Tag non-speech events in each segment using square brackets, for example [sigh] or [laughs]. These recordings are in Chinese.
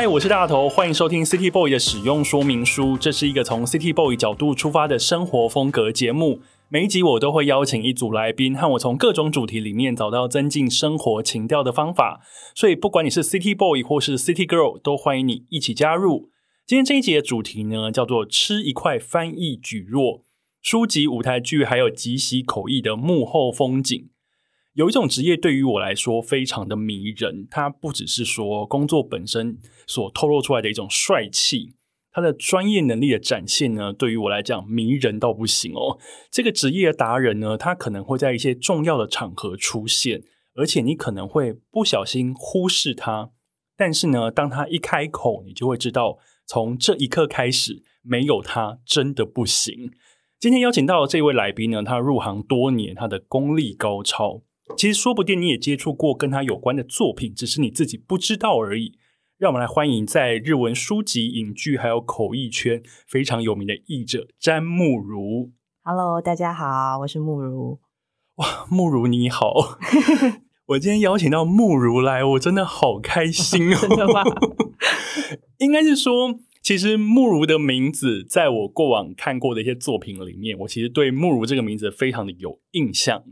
嗨，我是大头，欢迎收听 City Boy 的使用说明书。这是一个从 City Boy 角度出发的生活风格节目。每一集我都会邀请一组来宾，和我从各种主题里面找到增进生活情调的方法。所以，不管你是 City Boy 或是 City Girl，都欢迎你一起加入。今天这一集的主题呢，叫做“吃一块翻译蒟蒻”，书籍、舞台剧还有即席口译的幕后风景。有一种职业对于我来说非常的迷人，它不只是说工作本身所透露出来的一种帅气，它的专业能力的展现呢，对于我来讲迷人到不行哦。这个职业的达人呢，他可能会在一些重要的场合出现，而且你可能会不小心忽视他，但是呢，当他一开口，你就会知道，从这一刻开始，没有他真的不行。今天邀请到的这位来宾呢，他入行多年，他的功力高超。其实说不定你也接触过跟他有关的作品，只是你自己不知道而已。让我们来欢迎在日文书籍、影剧还有口译圈非常有名的译者詹慕如。Hello，大家好，我是慕如。哇，慕如你好！[laughs] 我今天邀请到慕如来，我真的好开心哦。[laughs] 真的吗？[laughs] 应该是说，其实慕如的名字，在我过往看过的一些作品里面，我其实对慕如这个名字非常的有印象。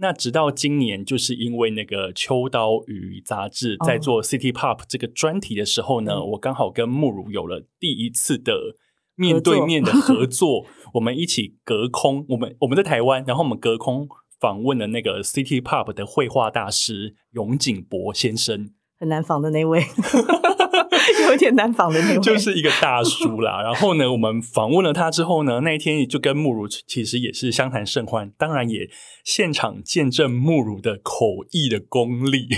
那直到今年，就是因为那个秋刀鱼杂志在做 City Pop 这个专题的时候呢，哦、我刚好跟慕如有了第一次的面对面的合 [laughs] 作。合作我们一起隔空，我们我们在台湾，然后我们隔空访问了那个 City Pop 的绘画大师永井博先生，很难访的那位。[laughs] [laughs] 有点难访的那种，就是一个大叔啦。[laughs] 然后呢，我们访问了他之后呢，那一天就跟慕如其实也是相谈甚欢，当然也现场见证慕如的口译的功力。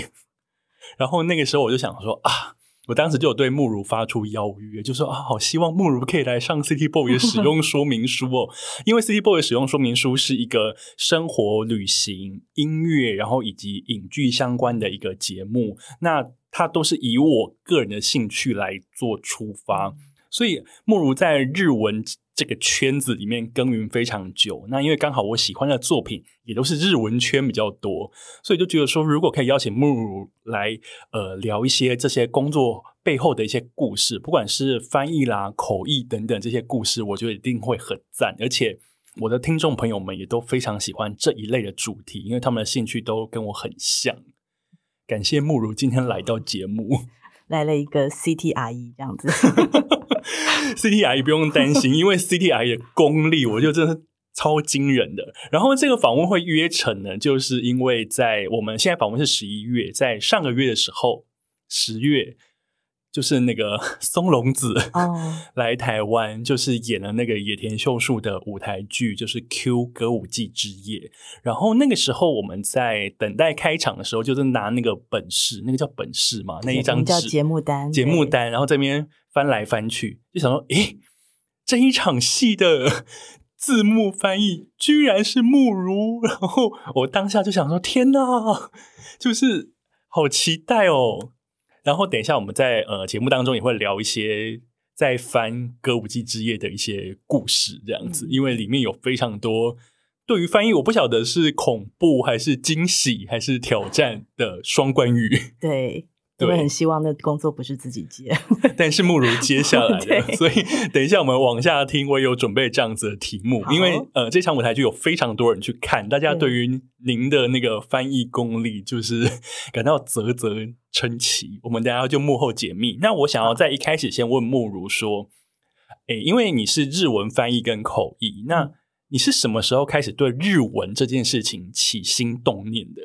[laughs] 然后那个时候我就想说啊，我当时就有对慕如发出邀约，就说啊，好希望慕如可以来上 City Boy 的使用说明书哦，因为 City Boy 的使用说明书是一个生活、旅行、音乐，然后以及影剧相关的一个节目。那他都是以我个人的兴趣来做出发，所以莫如在日文这个圈子里面耕耘非常久。那因为刚好我喜欢的作品也都是日文圈比较多，所以就觉得说，如果可以邀请慕如来，呃，聊一些这些工作背后的一些故事，不管是翻译啦、口译等等这些故事，我觉得一定会很赞。而且我的听众朋友们也都非常喜欢这一类的主题，因为他们的兴趣都跟我很像。感谢慕如今天来到节目，来了一个 CT 阿姨这样子，[laughs] CT 阿姨不用担心，[laughs] 因为 CT 阿姨的功力，我觉得真的超惊人的。然后这个访问会约成呢，就是因为在我们现在访问是十一月，在上个月的时候，十月。就是那个 [laughs] 松隆子 [laughs] 来台湾，oh. 就是演了那个野田秀树的舞台剧，就是《Q 歌舞伎之夜》。然后那个时候我们在等待开场的时候，就是拿那个本事，那个叫本事嘛，那一张纸叫节目单，节目单，然后这边翻来翻去，就想说，诶，这一场戏的字幕翻译居然是慕如。然后我当下就想说，天哪，就是好期待哦。然后等一下，我们在呃节目当中也会聊一些在翻《歌舞伎之夜》的一些故事，这样子，因为里面有非常多对于翻译，我不晓得是恐怖还是惊喜还是挑战的双关语。[laughs] 对我会很希望那工作不是自己接，[laughs] 但是慕如接下来的，[laughs] 所以等一下我们往下听，我也有准备这样子的题目，因为呃这场舞台剧有非常多人去看，大家对。于您的那个翻译功力就是 [laughs] 感到啧啧称奇。我们等下就幕后解密。那我想要在一开始先问慕如说，哎，因为你是日文翻译跟口译，那你是什么时候开始对日文这件事情起心动念的？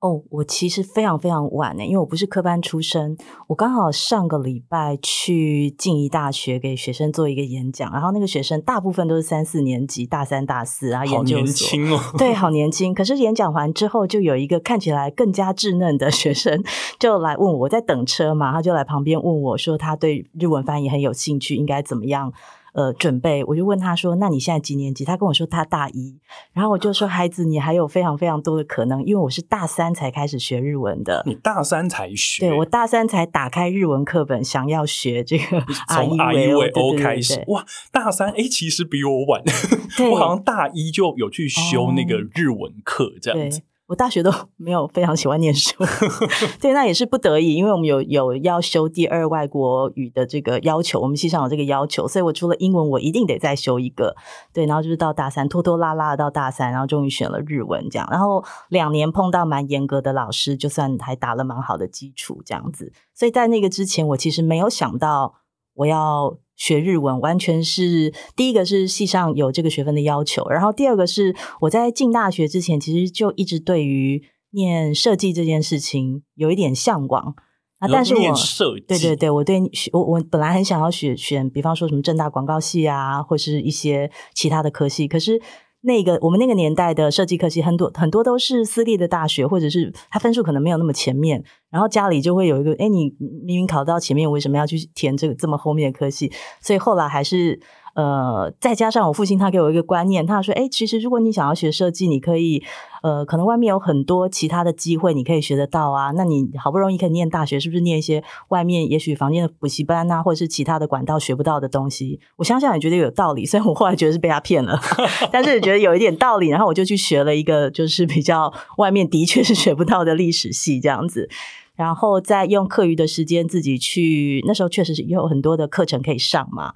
哦，我其实非常非常晚呢，因为我不是科班出身，我刚好上个礼拜去静宜大学给学生做一个演讲，然后那个学生大部分都是三四年级，大三、大四，然后研究所，好年轻哦，对，好年轻。可是演讲完之后，就有一个看起来更加稚嫩的学生就来问我，我在等车嘛，他就来旁边问我说，他对日文翻译很有兴趣，应该怎么样？呃，准备，我就问他说：“那你现在几年级？”他跟我说他大一，然后我就说：“孩子，你还有非常非常多的可能，因为我是大三才开始学日文的。”你大三才学？对，我大三才打开日文课本，想要学这个 [laughs] 从 A 为 O 开始。哇，大三哎，其实比我晚，[laughs] 我好像大一就有去修那个日文课，这样子。我大学都 [laughs] 没有非常喜欢念书，[laughs] 对，那也是不得已，因为我们有有要修第二外国语的这个要求，我们系上有这个要求，所以我除了英文，我一定得再修一个，对，然后就是到大三拖拖拉拉到大三，然后终于选了日文这样，然后两年碰到蛮严格的老师，就算还打了蛮好的基础这样子，所以在那个之前，我其实没有想到我要。学日文完全是第一个是系上有这个学分的要求，然后第二个是我在进大学之前，其实就一直对于念设计这件事情有一点向往啊。但是我对对对，我对我我本来很想要选选，比方说什么正大广告系啊，或是一些其他的科系，可是。那个我们那个年代的设计科系很多很多都是私立的大学，或者是他分数可能没有那么前面，然后家里就会有一个，哎，你明明考到前面，为什么要去填这个这么后面的科系？所以后来还是。呃，再加上我父亲，他给我一个观念，他说：“哎，其实如果你想要学设计，你可以，呃，可能外面有很多其他的机会，你可以学得到啊。那你好不容易可以念大学，是不是念一些外面也许房间的补习班啊，或者是其他的管道学不到的东西？我想想也觉得有道理，虽然我后来觉得是被他骗了，[laughs] 但是也觉得有一点道理。然后我就去学了一个，就是比较外面的确是学不到的历史系这样子，然后再用课余的时间自己去，那时候确实是有很多的课程可以上嘛。”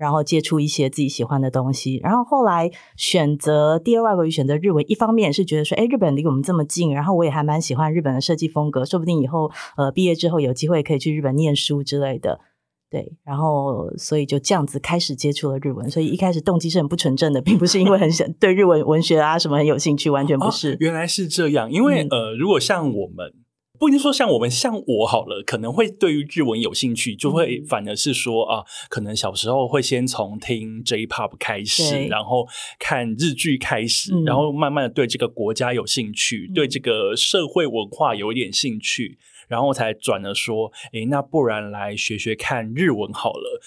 然后接触一些自己喜欢的东西，然后后来选择第二外国语，选择日文。一方面是觉得说，哎，日本离我们这么近，然后我也还蛮喜欢日本的设计风格，说不定以后呃毕业之后有机会可以去日本念书之类的。对，然后所以就这样子开始接触了日文。所以一开始动机是很不纯正的，并不是因为很想对日文文学啊什么很有兴趣，完全不是。哦，原来是这样，因为、嗯、呃，如果像我们。不一定说像我们像我好了，可能会对于日文有兴趣，就会反而是说啊，可能小时候会先从听 J-Pop 开始，然后看日剧开始，然后慢慢的对这个国家有兴趣，对这个社会文化有一点兴趣，然后才转了说，诶，那不然来学学看日文好了。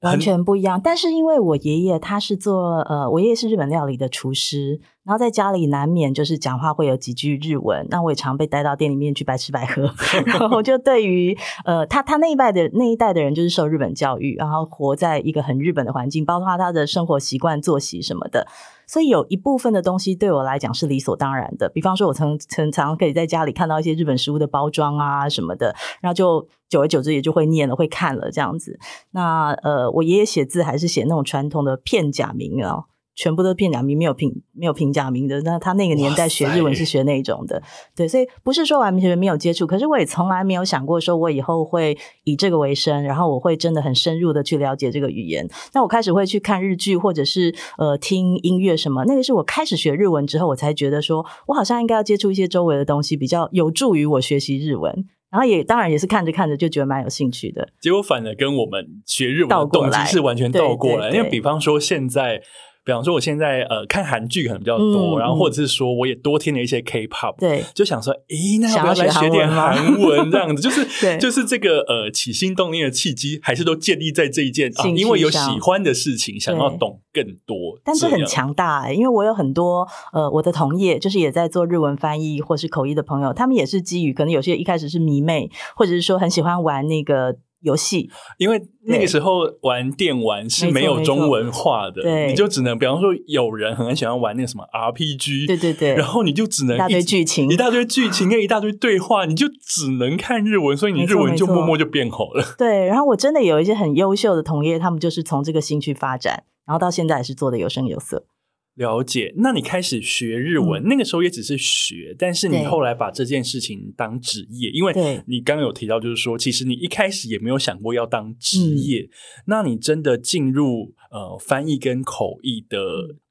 完全不一样，但是因为我爷爷他是做呃，我爷爷是日本料理的厨师，然后在家里难免就是讲话会有几句日文，那我也常被带到店里面去白吃白喝，[laughs] 然后就对于呃他他那一代的那一代的人就是受日本教育，然后活在一个很日本的环境，包括他的生活习惯、作息什么的。所以有一部分的东西对我来讲是理所当然的，比方说，我曾曾常可以在家里看到一些日本食物的包装啊什么的，然后就久而久之也就会念了，会看了这样子。那呃，我爷爷写字还是写那种传统的片假名啊。全部都片假名，没有平没有平假名的。那他那个年代学日文是学那种的，对，所以不是说完全没有接触。可是我也从来没有想过，说我以后会以这个为生，然后我会真的很深入的去了解这个语言。那我开始会去看日剧，或者是呃听音乐什么。那个是我开始学日文之后，我才觉得说我好像应该要接触一些周围的东西，比较有助于我学习日文。然后也当然也是看着看着就觉得蛮有兴趣的。结果反而跟我们学日文的动机是完全倒过来，因为比方说现在。比方说，我现在呃看韩剧可能比较多，嗯、然后或者是说，我也多听了一些 K-pop，对，就想说，诶，那要不要来学点韩文这样子？就是对 [laughs] 就是这个呃起心动念的契机，还是都建立在这一件啊，因为有喜欢的事情，想要懂更多。但是很强大因为我有很多呃我的同业，就是也在做日文翻译或是口译的朋友，他们也是基于可能有些一开始是迷妹，或者是说很喜欢玩那个。游戏，因为那个时候玩电玩是没有中文化的，对，你就只能，比方说有人很喜欢玩那个什么 RPG，对对对，然后你就只能一大堆剧情，一大堆剧情跟一大堆对话，你就只能看日文，所以你日文就默默就变好了。对，然后我真的有一些很优秀的同业，他们就是从这个兴趣发展，然后到现在也是做的有声有色。了解，那你开始学日文，嗯、那个时候也只是学，但是你后来把这件事情当职业，因为你刚刚有提到，就是说，其实你一开始也没有想过要当职业，嗯、那你真的进入呃翻译跟口译的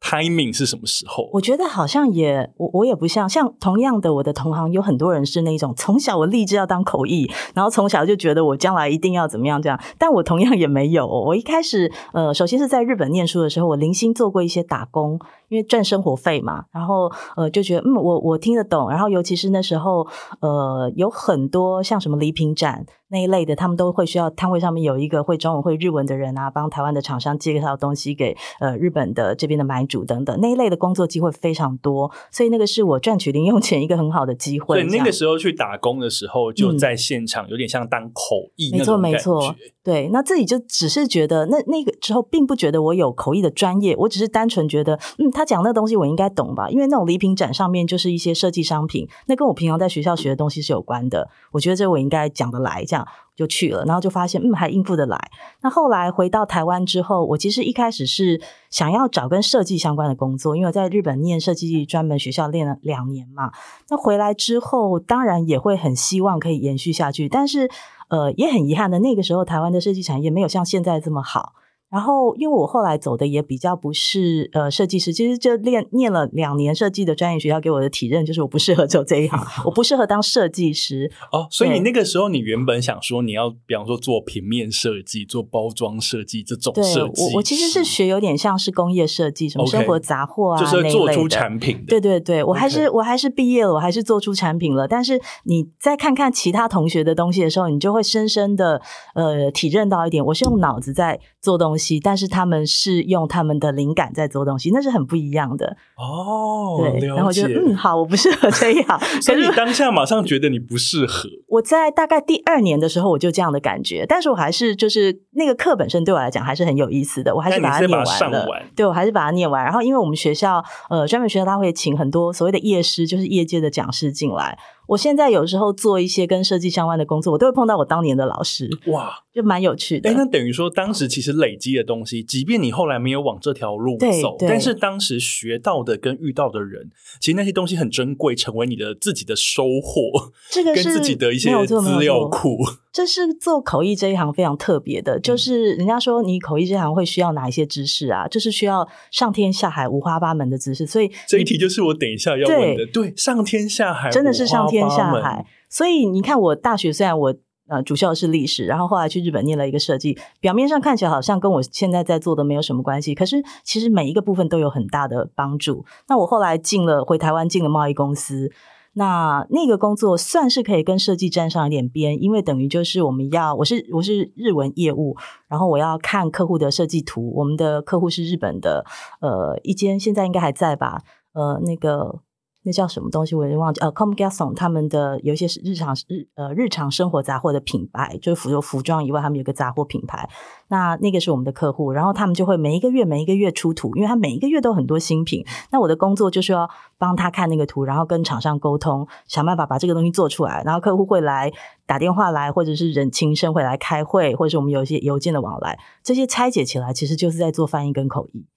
timing 是什么时候？我觉得好像也我我也不像，像同样的我的同行有很多人是那种从小我立志要当口译，然后从小就觉得我将来一定要怎么样这样，但我同样也没有，我一开始呃，首先是在日本念书的时候，我零星做过一些打工。因为赚生活费嘛，然后呃就觉得嗯，我我听得懂，然后尤其是那时候呃有很多像什么礼品展那一类的，他们都会需要摊位上面有一个会中文会日文的人啊，帮台湾的厂商介绍东西给呃日本的这边的买主等等那一类的工作机会非常多，所以那个是我赚取零用钱一个很好的机会。对，那个时候去打工的时候就在现场，有点像当口译那种感觉。没错没错，对，那自己就只是觉得那那个之后并不觉得我有口译的专业，我只是单纯觉得嗯。他讲那东西我应该懂吧？因为那种礼品展上面就是一些设计商品，那跟我平常在学校学的东西是有关的。我觉得这我应该讲得来，这样就去了，然后就发现嗯，还应付得来。那后来回到台湾之后，我其实一开始是想要找跟设计相关的工作，因为我在日本念设计专门学校练了两年嘛。那回来之后，当然也会很希望可以延续下去，但是呃，也很遗憾的，那个时候台湾的设计产业没有像现在这么好。然后，因为我后来走的也比较不是呃设计师，其实就练念了两年设计的专业学校给我的体认就是我不适合走这一行，我不适合当设计师。[laughs] 哦，所以你那个时候你原本想说你要，比方说做平面设计、做包装设计这种设计。我我其实是学有点像是工业设计，什么生活杂货啊，就是做出产品的。对对对，我还是.我还是毕业了，我还是做出产品了。但是你再看看其他同学的东西的时候，你就会深深的呃体认到一点，我是用脑子在做东西，但是他们。是用他们的灵感在做东西，那是很不一样的哦。对，然后我觉得嗯，好，我不适合这样。[laughs] 可是你当下马上觉得你不适合。[laughs] 我在大概第二年的时候，我就这样的感觉，但是我还是就是那个课本身对我来讲还是很有意思的，我还是把它念完了。完对，我还是把它念完。然后因为我们学校呃专门学校他会请很多所谓的业师，就是业界的讲师进来。我现在有时候做一些跟设计相关的工作，我都会碰到我当年的老师，哇，就蛮有趣的。哎，那等于说，当时其实累积的东西，即便你后来没有往这条路走，但是当时学到的跟遇到的人，其实那些东西很珍贵，成为你的自己的收获。这个是跟自己的一些资料库。这是做口译这一行非常特别的，就是人家说你口译这行会需要哪一些知识啊？就是需要上天下海五花八门的知识。所以这一题就是我等一下要问的。对，对，上天下海真的是上天下海。所以你看，我大学虽然我呃主修的是历史，然后后来去日本念了一个设计，表面上看起来好像跟我现在在做的没有什么关系，可是其实每一个部分都有很大的帮助。那我后来进了回台湾进了贸易公司。那那个工作算是可以跟设计沾上一点边，因为等于就是我们要，我是我是日文业务，然后我要看客户的设计图。我们的客户是日本的，呃，一间现在应该还在吧，呃，那个。那叫什么东西我也忘记，呃，Comme Garçon 他们的有一些是日常日呃日常生活杂货的品牌，就是除了服装以外，他们有个杂货品牌。那那个是我们的客户，然后他们就会每一个月每一个月出图，因为他每一个月都很多新品。那我的工作就是要帮他看那个图，然后跟厂商沟通，想办法把这个东西做出来。然后客户会来打电话来，或者是人亲身会来开会，或者是我们有一些邮件的往来，这些拆解起来，其实就是在做翻译跟口译。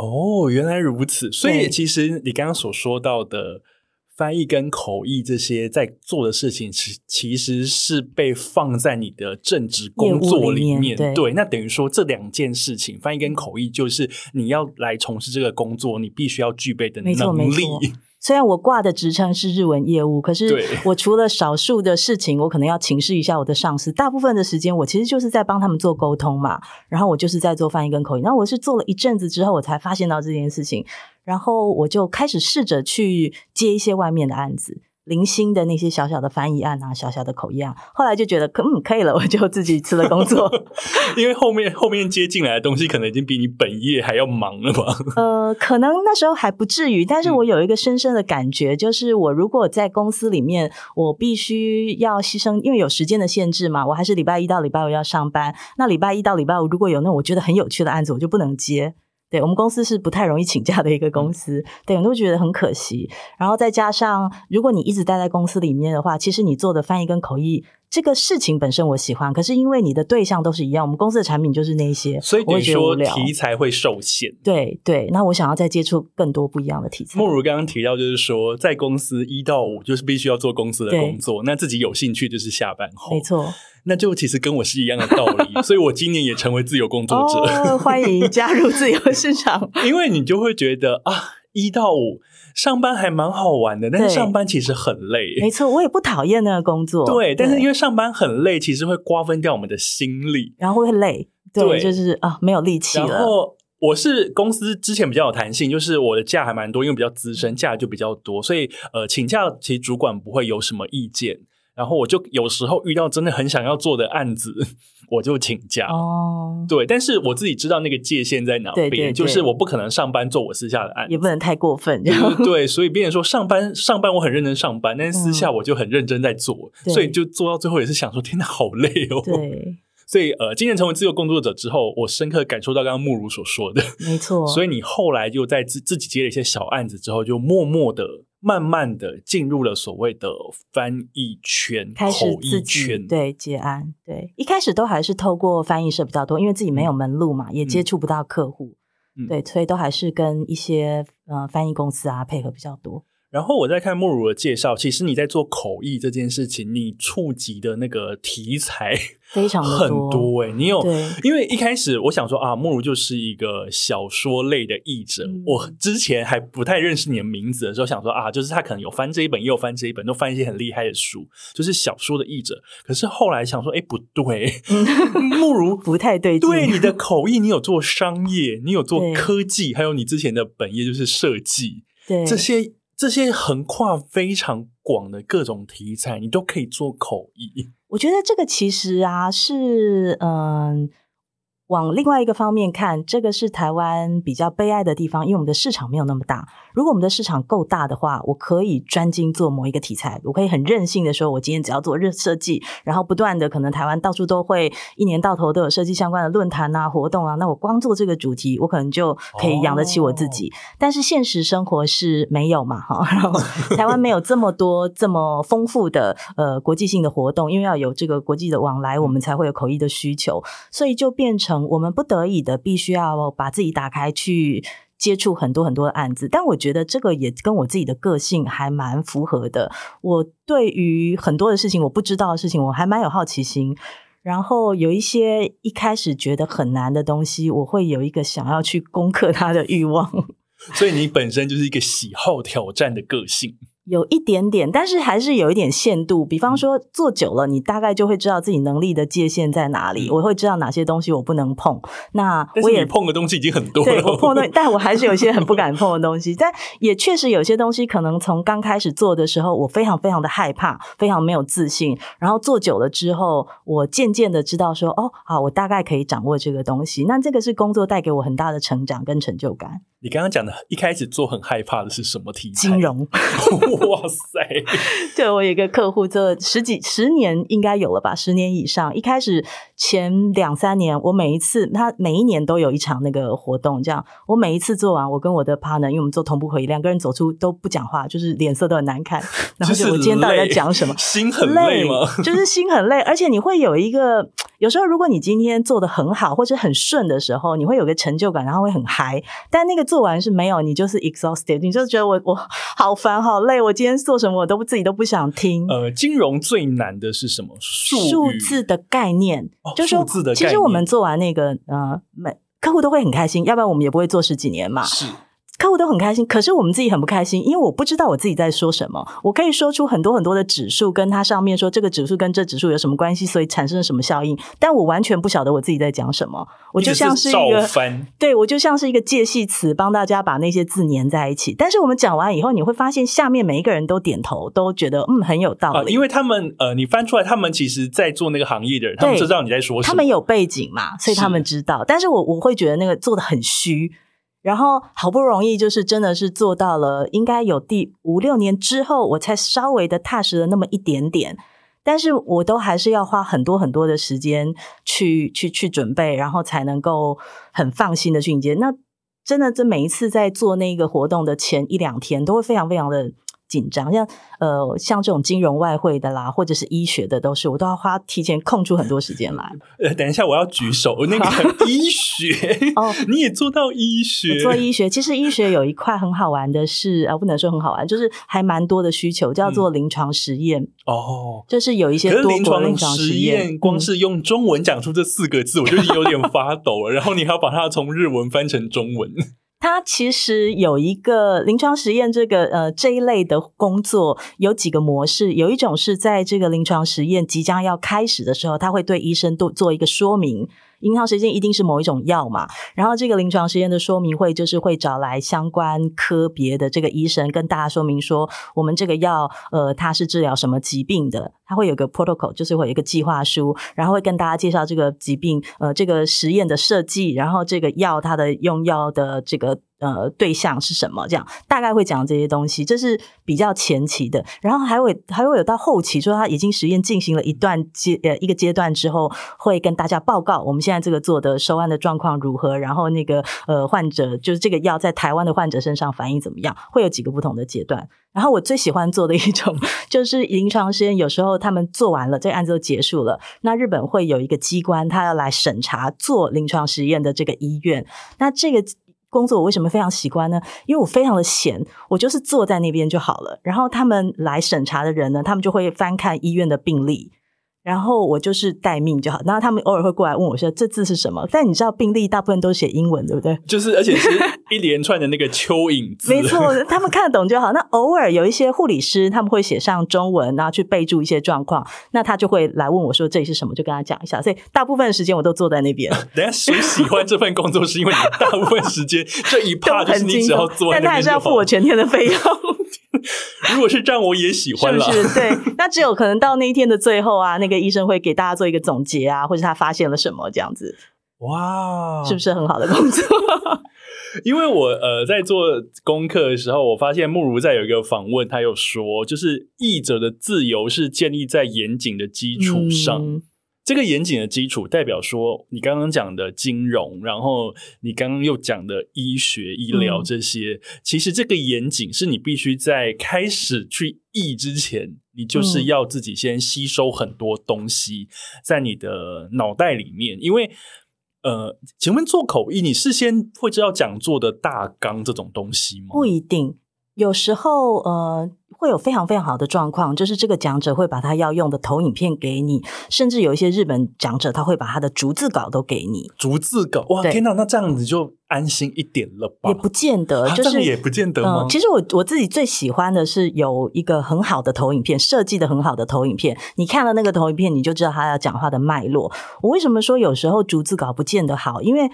哦，原来如此。所以其实你刚刚所说到的翻译跟口译这些在做的事情，其其实是被放在你的正职工作里面。对，对，那等于说这两件事情，翻译跟口译，就是你要来从事这个工作，你必须要具备的能力。虽然我挂的职称是日文业务，可是我除了少数的事情，我可能要请示一下我的上司。大部分的时间，我其实就是在帮他们做沟通嘛。然后我就是在做翻译跟口译。然后我是做了一阵子之后，我才发现到这件事情。然后我就开始试着去接一些外面的案子。零星的那些小小的翻译案啊，小小的口译案，后来就觉得可嗯可以了，我就自己辞了工作，[laughs] 因为后面后面接进来的东西可能已经比你本业还要忙了吧？呃，可能那时候还不至于，但是我有一个深深的感觉，嗯、就是我如果在公司里面，我必须要牺牲，因为有时间的限制嘛，我还是礼拜一到礼拜五要上班，那礼拜一到礼拜五如果有那我觉得很有趣的案子，我就不能接。对，我们公司是不太容易请假的一个公司，对，我都觉得很可惜。然后再加上，如果你一直待在公司里面的话，其实你做的翻译跟口译这个事情本身我喜欢，可是因为你的对象都是一样，我们公司的产品就是那些，所以等于说题材会受限。对对，那我想要再接触更多不一样的题材。莫如刚刚提到，就是说在公司一到五就是必须要做公司的工作，那自己有兴趣就是下班后，没错。那就其实跟我是一样的道理，[laughs] 所以我今年也成为自由工作者。哦，欢迎加入自由市场。[laughs] 因为你就会觉得啊，一到五上班还蛮好玩的，但是上班其实很累。没错，我也不讨厌那个工作。对，但是因为上班很累，其实会瓜分掉我们的心力，然后会累。对，对就是啊，没有力气了。然后我是公司之前比较有弹性，就是我的假还蛮多，因为比较资深，假就比较多，所以呃，请假其实主管不会有什么意见。然后我就有时候遇到真的很想要做的案子，我就请假。哦，对，但是我自己知道那个界限在哪边，对对对，就是我不可能上班做我私下的案子，也不能太过分。对，对，所以变成说上班上班我很认真上班，但是私下我就很认真在做，嗯、所以就做到最后也是想说，天哪，好累哦。对，所以呃，今年成为自由工作者之后，我深刻感受到刚刚慕如所说的，没错。所以你后来就在自自己接了一些小案子之后，就默默的。慢慢的进入了所谓的翻译圈、口译圈，对结案，对。一开始都还是透过翻译社比较多，因为自己没有门路嘛，嗯、也接触不到客户，嗯、对，所以都还是跟一些呃翻译公司啊配合比较多。然后我在看莫如的介绍，其实你在做口译这件事情，你触及的那个题材非常 [laughs] 很多。哎、欸，你有因为一开始我想说啊，莫如就是一个小说类的译者，嗯、我之前还不太认识你的名字的时候，想说啊，就是他可能有翻这一本，也有翻这一本，都翻一些很厉害的书，就是小说的译者。可是后来想说，哎，不对，[laughs] 慕如不太对劲，对你的口译，你有做商业，你有做科技，对还有你之前的本业就是设计，对。这些。这些横跨非常广的各种题材，你都可以做口译。我觉得这个其实啊，是嗯。往另外一个方面看，这个是台湾比较悲哀的地方，因为我们的市场没有那么大。如果我们的市场够大的话，我可以专精做某一个题材，我可以很任性的说，我今天只要做热设计，然后不断的可能台湾到处都会一年到头都有设计相关的论坛啊、活动啊，那我光做这个主题，我可能就可以养得起我自己。哦、但是现实生活是没有嘛，哈，然后 [laughs] 台湾没有这么多这么丰富的呃国际性的活动，因为要有这个国际的往来，我们才会有口译的需求，所以就变成。我们不得已的必须要把自己打开去接触很多很多的案子，但我觉得这个也跟我自己的个性还蛮符合的。我对于很多的事情，我不知道的事情，我还蛮有好奇心。然后有一些一开始觉得很难的东西，我会有一个想要去攻克它的欲望。[laughs] 所以你本身就是一个喜好挑战的个性。有一点点，但是还是有一点限度。比方说，做久了，你大概就会知道自己能力的界限在哪里。我会知道哪些东西我不能碰。那我也碰的东西已经很多了。对，我碰的东西，但我还是有些很不敢碰的东西。但也确实有些东西，可能从刚开始做的时候，我非常非常的害怕，非常没有自信。然后做久了之后，我渐渐的知道说，哦，好，我大概可以掌握这个东西。那这个是工作带给我很大的成长跟成就感。你刚刚讲的一开始做很害怕的是什么题材？金融。[laughs] 哇塞！[laughs] 对，我有一个客户做十几十年，应该有了吧？十年以上。一开始前两三年，我每一次他每一年都有一场那个活动，这样我每一次做完，我跟我的 partner，因为我们做同步会议，两个人走出都不讲话，就是脸色都很难看。[laughs] 然后就我今天到底在讲什么？心很累吗？累，就是心很累，而且你会有一个。有时候，如果你今天做的很好，或者很顺的时候，你会有个成就感，然后会很嗨。但那个做完是没有，你就是 exhausted，你就觉得我我好烦好累，我今天做什么我都自己都不想听。呃，金融最难的是什么？数数字的概念，哦、就是说，其实我们做完那个呃，每客户都会很开心，要不然我们也不会做十几年嘛。是。客户都很开心，可是我们自己很不开心，因为我不知道我自己在说什么。我可以说出很多很多的指数，跟它上面说这个指数跟这指数有什么关系，所以产生了什么效应，但我完全不晓得我自己在讲什么。我就像是一个，对，我就像是一个介系词，帮大家把那些字粘在一起。但是我们讲完以后，你会发现下面每一个人都点头，都觉得嗯很有道理，啊，因为他们呃，你翻出来，他们其实在做那个行业的人，他们知道你在说什么，他们有背景嘛，所以他们知道。但是我我会觉得那个做的很虚。然后好不容易就是真的是做到了，应该有第五六年之后，我才稍微的踏实了那么一点点。但是我都还是要花很多很多的时间去去去准备，然后才能够很放心的去迎接。那真的，这每一次在做那个活动的前一两天，都会非常非常的。紧张，像呃，像这种金融外汇的啦，或者是医学的，都是我都要花提前空出很多时间来。[laughs] 呃，等一下，我要举手。那个 [laughs] 医学哦，[laughs] 你也做到医学？做医学，其实医学有一块很好玩的是啊，不能说很好玩，就是还蛮多的需求，叫做临床实验哦。就是有一些多临床实验，光是用中文讲出这四个字，我就有点发抖了。然后你还要把它从日文翻成中文。它其实有一个临床实验，这个呃这一类的工作有几个模式。有一种是在这个临床实验即将要开始的时候，他会对医生都做一个说明。临床实验一定是某一种药嘛，然后这个临床实验的说明会就是会找来相关科别的这个医生跟大家说明说，我们这个药呃它是治疗什么疾病的，它会有个 protocol，就是会有一个计划书，然后会跟大家介绍这个疾病呃这个实验的设计，然后这个药它的用药的这个。呃，对象是什么？这样大概会讲这些东西，这是比较前期的。然后还会还会有到后期，说他已经实验进行了一段阶呃一个阶段之后，会跟大家报告我们现在这个做的收案的状况如何。然后那个呃患者就是这个药在台湾的患者身上反应怎么样？会有几个不同的阶段。然后我最喜欢做的一种 [laughs] 就是临床实验，有时候他们做完了，这个案子都结束了，那日本会有一个机关，他要来审查做临床实验的这个医院，那这个。工作我为什么非常喜欢呢？因为我非常的闲，我就是坐在那边就好了。然后他们来审查的人呢，他们就会翻看医院的病历。然后我就是待命就好，然后他们偶尔会过来问我说：“这字是什么？”但你知道病历大部分都写英文，对不对？[laughs] 就是，而且是一连串的那个蚯蚓字。没错，[laughs] 他们看得懂就好。那偶尔有一些护理师，他们会写上中文，然后去备注一些状况。那他就会来问我说：“这里是什么？”就跟他讲一下。所以大部分的时间我都坐在那边。等下谁喜欢这份工作，是因为你大部分时间这一 [laughs] 趴就是你只要坐在那边，但他还是要付我全天的费用。[laughs] 如果是这样，我也喜欢了。是不是？对，那只有可能到那一天的最后啊，那个医生会给大家做一个总结啊，或者他发现了什么这样子。哇，是不是很好的工作？[laughs] 因为我呃在做功课的时候，我发现慕如在有一个访问，他有说，就是译者的自由是建立在严谨的基础上。嗯这个严谨的基础代表说，你刚刚讲的金融，然后你刚刚又讲的医学、医疗这些，嗯、其实这个严谨是你必须在开始去译之前，你就是要自己先吸收很多东西在你的脑袋里面。因为，呃，请问做口译，你事先会知道讲座的大纲这种东西吗？不一定。有时候，呃，会有非常非常好的状况，就是这个讲者会把他要用的投影片给你，甚至有一些日本讲者他会把他的逐字稿都给你。逐字稿，哇，天哪，那这样子就安心一点了吧？也不见得，就是、啊、也不见得吗？呃、其实我我自己最喜欢的是有一个很好的投影片，设计的很好的投影片。你看了那个投影片，你就知道他要讲话的脉络。我为什么说有时候逐字稿不见得好？因为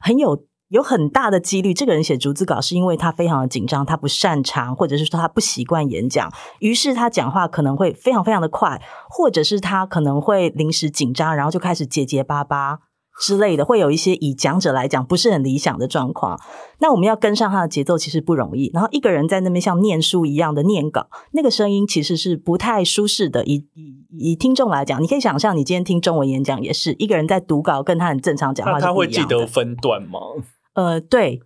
很有。有很大的几率，这个人写逐字稿是因为他非常的紧张，他不擅长，或者是说他不习惯演讲，于是他讲话可能会非常非常的快，或者是他可能会临时紧张，然后就开始结结巴巴。之类的，会有一些以讲者来讲不是很理想的状况。那我们要跟上他的节奏，其实不容易。然后一个人在那边像念书一样的念稿，那个声音其实是不太舒适的。以以以听众来讲，你可以想象，你今天听中文演讲也是一个人在读稿，跟他很正常讲话。他会记得分段吗？呃，对，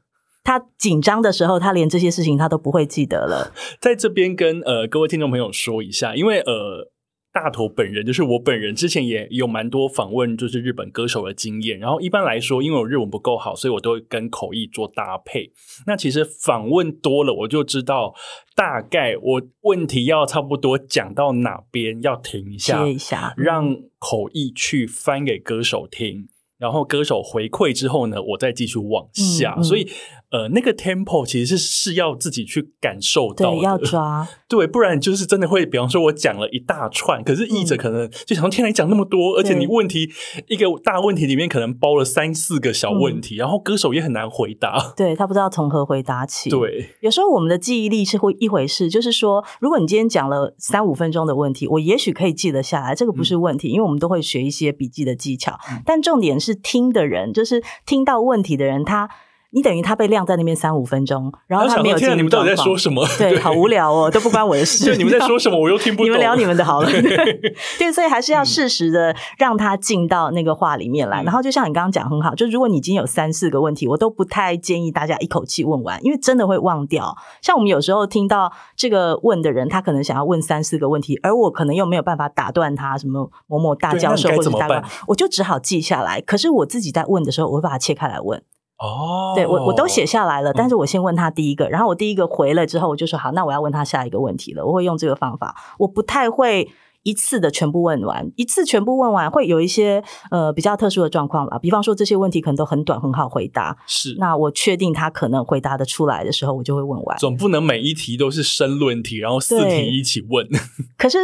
他紧张的时候，他连这些事情他都不会记得了。在这边跟呃各位听众朋友说一下，因为呃。大头本人就是我本人，之前也有蛮多访问，就是日本歌手的经验。然后一般来说，因为我日文不够好，所以我都会跟口译做搭配。那其实访问多了，我就知道大概我问题要差不多讲到哪边要停一下，一下，让口译去翻给歌手听，然后歌手回馈之后呢，我再继续往下。嗯嗯、所以呃，那个 tempo 其实是是要自己去感受到的，对，要 [laughs] 抓，对，不然就是真的会，比方说我讲了一大串，可是译者可能就想说天哪，讲那么多，而且你问题一个大问题里面可能包了三四个小问题，嗯、然后歌手也很难回答，对，他不知道从何回答起。对，有时候我们的记忆力是会一回事，就是说，如果你今天讲了三五分钟的问题，我也许可以记得下来，这个不是问题，嗯、因为我们都会学一些笔记的技巧，嗯、但重点是听的人，就是听到问题的人，他。你等于他被晾在那边三五分钟，然后他没有进入状况。你们到底在说什么？对，好无聊哦，都不关我的事。[laughs] 就你们在说什么，我又听不懂。[laughs] 你们聊你们的好了。[laughs] 对，所以还是要适时的让他进到那个话里面来。然后就像你刚刚讲很好，就如果你已经有三四个问题，我都不太建议大家一口气问完，因为真的会忘掉。像我们有时候听到这个问的人，他可能想要问三四个问题，而我可能又没有办法打断他，什么某某大教授或者大官，我就只好记下来。可是我自己在问的时候，我会把它切开来问。哦，对，我我都写下来了，但是我先问他第一个，嗯、然后我第一个回了之后，我就说好，那我要问他下一个问题了。我会用这个方法，我不太会一次的全部问完，一次全部问完会有一些呃比较特殊的状况吧。比方说这些问题可能都很短，很好回答，是。那我确定他可能回答的出来的时候，我就会问完。总不能每一题都是申论题，然后四题一起问。[laughs] 可是。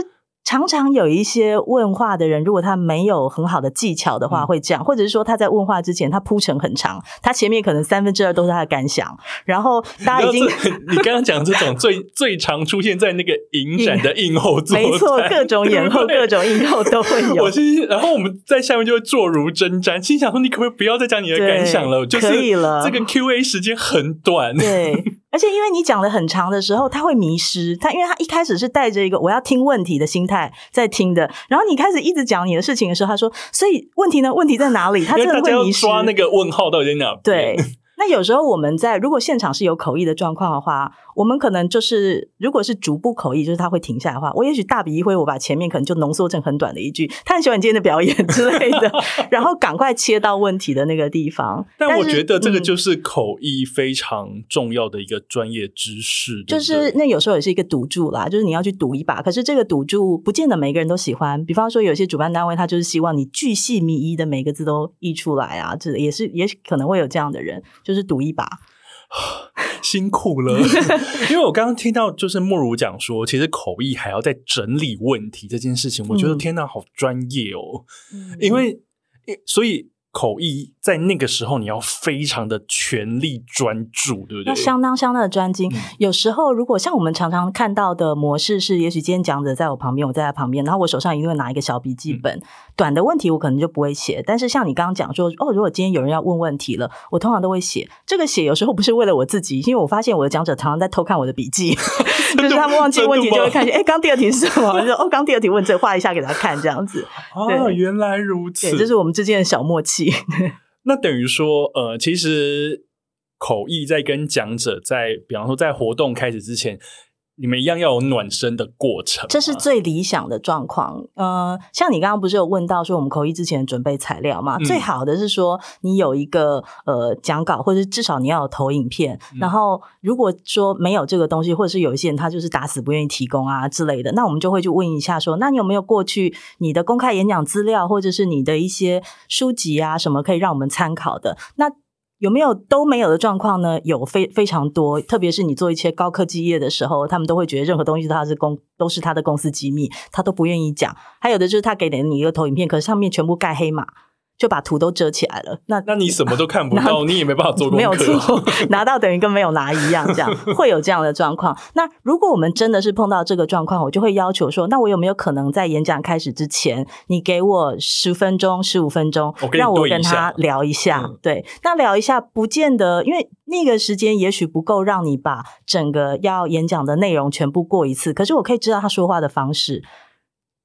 常常有一些问话的人，如果他没有很好的技巧的话，会这样，或者是说他在问话之前他铺陈很长，他前面可能三分之二都是他的感想，然后大家已经 [laughs] 你刚刚讲这种最 [laughs] 最常出现在那个影展的映后座，没错，各种演后、[laughs] 各种映后都会有。我心，然后我们在下面就会坐如针毡，心想说你可不可以不要再讲你的感想了？就可以了，这个 Q&A 时间很短。对。而且因为你讲的很长的时候，他会迷失。他因为他一开始是带着一个我要听问题的心态在听的，然后你开始一直讲你的事情的时候，他说：“所以问题呢？问题在哪里？”他真的会迷失。抓那个问号到底在哪？对。那有时候我们在如果现场是有口译的状况的话，我们可能就是如果是逐步口译，就是他会停下来的话，我也许大笔一挥，我把前面可能就浓缩成很短的一句，他很喜欢今天的表演 [laughs] 之类的，然后赶快切到问题的那个地方。但我觉得这个就是口译非常重要的一个专业知识，嗯、就是那有时候也是一个赌注啦，就是你要去赌一把。可是这个赌注不见得每个人都喜欢，比方说有些主办单位他就是希望你巨细靡遗的每个字都译出来啊，这也是也许可能会有这样的人，就是赌一把。[laughs] 辛苦了，[laughs] 因为我刚刚听到就是莫如讲说，其实口译还要再整理问题这件事情，我觉得天哪，好专业哦！嗯、因为所以。口译在那个时候，你要非常的全力专注，对不对？要相当相当的专精。嗯、有时候，如果像我们常常看到的模式是，也许今天讲者在我旁边，我在他旁边，然后我手上一定会拿一个小笔记本。嗯、短的问题我可能就不会写，但是像你刚刚讲说，哦，如果今天有人要问问题了，我通常都会写。这个写有时候不是为了我自己，因为我发现我的讲者常常在偷看我的笔记，[laughs] 就是他们忘记问题就会看见，哎，刚第二题是什么？[laughs] 就说哦，刚第二题问这，画一下给他看，这样子。哦，原来如此，对，这是我们之间的小默契。[laughs] 那等于说，呃，其实口译在跟讲者在，比方说在活动开始之前。你们一样要有暖身的过程，这是最理想的状况。呃，像你刚刚不是有问到说我们口译之前准备材料嘛？嗯、最好的是说你有一个呃讲稿，或者至少你要有投影片。嗯、然后如果说没有这个东西，或者是有一些人他就是打死不愿意提供啊之类的，那我们就会去问一下说，那你有没有过去你的公开演讲资料，或者是你的一些书籍啊什么可以让我们参考的？那有没有都没有的状况呢？有非非常多，特别是你做一些高科技业的时候，他们都会觉得任何东西他是公都是他的公司机密，他都不愿意讲。还有的就是他给了你一个投影片，可是上面全部盖黑马。就把图都遮起来了，那那你什么都看不到，[laughs] 你也没办法做功课。没有错，拿到等于跟没有拿一样，这样会有这样的状况。那如果我们真的是碰到这个状况，我就会要求说，那我有没有可能在演讲开始之前，你给我十分钟、十五分钟，我让我跟他聊一下？嗯、对，那聊一下不见得，因为那个时间也许不够让你把整个要演讲的内容全部过一次，可是我可以知道他说话的方式。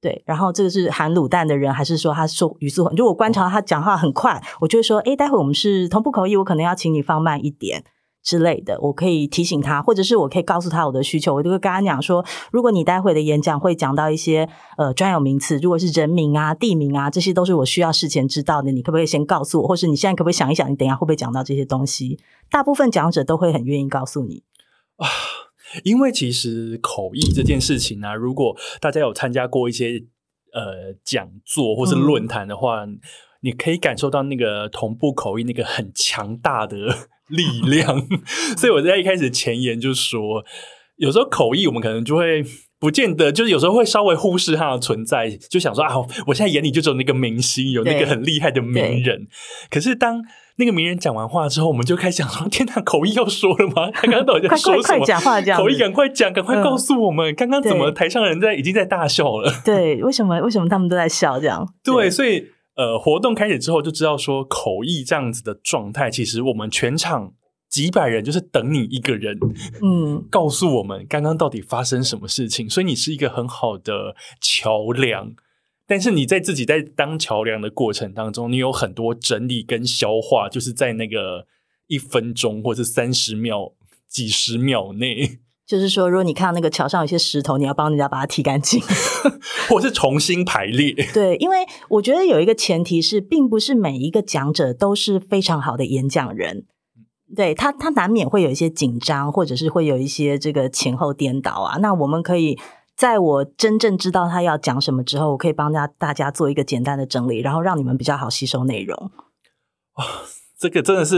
对，然后这个是含卤蛋的人，还是说他说语速很？如果观察他讲话很快，我就会说，诶，待会我们是同步口译，我可能要请你放慢一点之类的。我可以提醒他，或者是我可以告诉他我的需求，我就会跟他讲说，如果你待会的演讲会讲到一些呃专有名词，如果是人名啊、地名啊，这些都是我需要事前知道的，你可不可以先告诉我？或是你现在可不可以想一想，你等一下会不会讲到这些东西？大部分讲者都会很愿意告诉你啊。因为其实口译这件事情呢、啊，如果大家有参加过一些呃讲座或是论坛的话，嗯、你可以感受到那个同步口译那个很强大的 [laughs] 力量。所以我在一开始前言就说，有时候口译我们可能就会不见得，就是有时候会稍微忽视它的存在，就想说啊，我现在眼里就只有那个明星，有那个很厉害的名人。可是当那个名人讲完话之后，我们就开始想说：天哪，口译要说了吗？[laughs] 他刚刚到底在说什么？快快快讲话这样，口译赶快讲，赶快告诉我们，刚刚怎么台上的人在已经在大笑了？[laughs] 对，为什么？为什么他们都在笑？这样对，对，所以呃，活动开始之后就知道说，口译这样子的状态，其实我们全场几百人就是等你一个人，嗯，告诉我们刚刚到底发生什么事情。所以你是一个很好的桥梁。但是你在自己在当桥梁的过程当中，你有很多整理跟消化，就是在那个一分钟或者三十秒、几十秒内。[laughs] 就是说，如果你看到那个桥上有些石头，你要帮人家把它踢干净，[laughs] 或是重新排列。[laughs] 对，因为我觉得有一个前提是，并不是每一个讲者都是非常好的演讲人。对他，他难免会有一些紧张，或者是会有一些这个前后颠倒啊。那我们可以。在我真正知道他要讲什么之后，我可以帮大大家做一个简单的整理，然后让你们比较好吸收内容。哇、哦，这个真的是，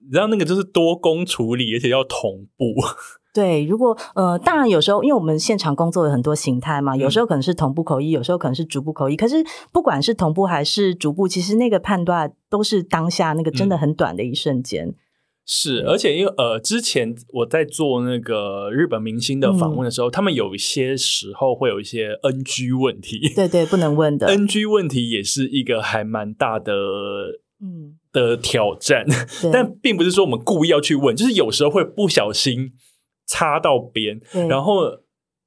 你知道那个就是多工处理，而且要同步。[laughs] 对，如果呃，当然有时候，因为我们现场工作有很多形态嘛，有时候可能是同步口译，有时候可能是逐步口译。可是不管是同步还是逐步，其实那个判断都是当下那个真的很短的一瞬间。嗯是，而且因为呃，之前我在做那个日本明星的访问的时候，嗯、他们有一些时候会有一些 NG 问题，对对，不能问的。NG 问题也是一个还蛮大的嗯。的挑战，但并不是说我们故意要去问，就是有时候会不小心插到边，然后。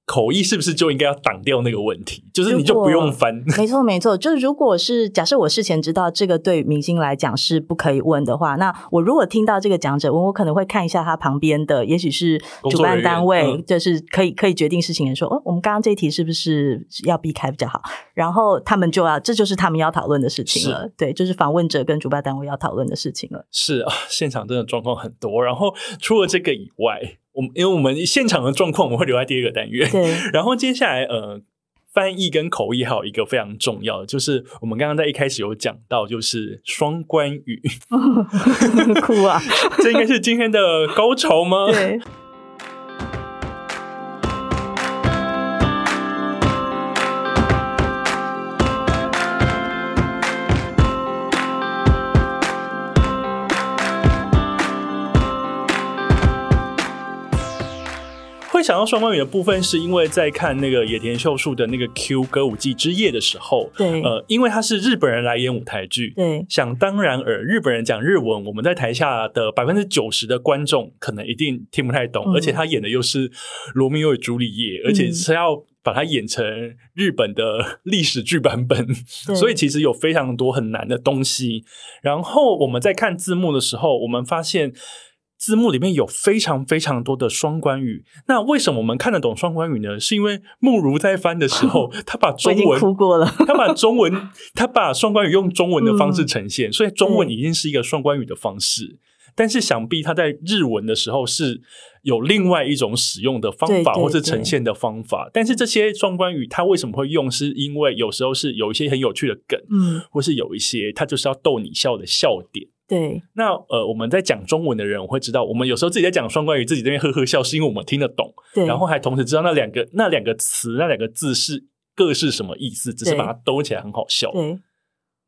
口译是不是就应该要挡掉那个问题？就是你就不用翻。没错，没错。就是如果是假设我事前知道这个对明星来讲是不可以问的话，那我如果听到这个讲者问，我可能会看一下他旁边的，也许是主办单位，[laughs] 嗯、就是可以可以决定事情的说，哦，我们刚刚这一题是不是要避开比较好？然后他们就要，这就是他们要讨论的事情了。对，就是访问者跟主办单位要讨论的事情了。是啊，现场真的状况很多。然后除了这个以外。我们因为我们现场的状况，我们会留在第二个单元。对，[laughs] 然后接下来呃，翻译跟口译还有一个非常重要的，就是我们刚刚在一开始有讲到，就是双关语。[laughs] 哭啊！[laughs] 这应该是今天的高潮吗？对。想到双关语的部分，是因为在看那个野田秀树的那个 Q 歌舞伎之夜的时候，对，呃，因为他是日本人来演舞台剧，对，想当然尔，日本人讲日文，我们在台下的百分之九十的观众可能一定听不太懂，嗯、而且他演的又是罗密欧与朱丽叶，而且是要把它演成日本的历史剧版本，所以其实有非常多很难的东西。然后我们在看字幕的时候，我们发现。字幕里面有非常非常多的双关语，那为什么我们看得懂双关语呢？是因为慕如在翻的时候，[laughs] 他把中文哭过了，他把中文，他把双关语用中文的方式呈现，嗯、所以中文已经是一个双关语的方式。但是想必他在日文的时候是有另外一种使用的方法，或是呈现的方法。但是这些双关语，他为什么会用？是因为有时候是有一些很有趣的梗，嗯，或是有一些他就是要逗你笑的笑点。对，那呃，我们在讲中文的人，我会知道，我们有时候自己在讲双关语，自己在那边呵呵笑，是因为我们听得懂，对，然后还同时知道那两个那两个词那两个字是各是什么意思，只是把它兜起来很好笑。对，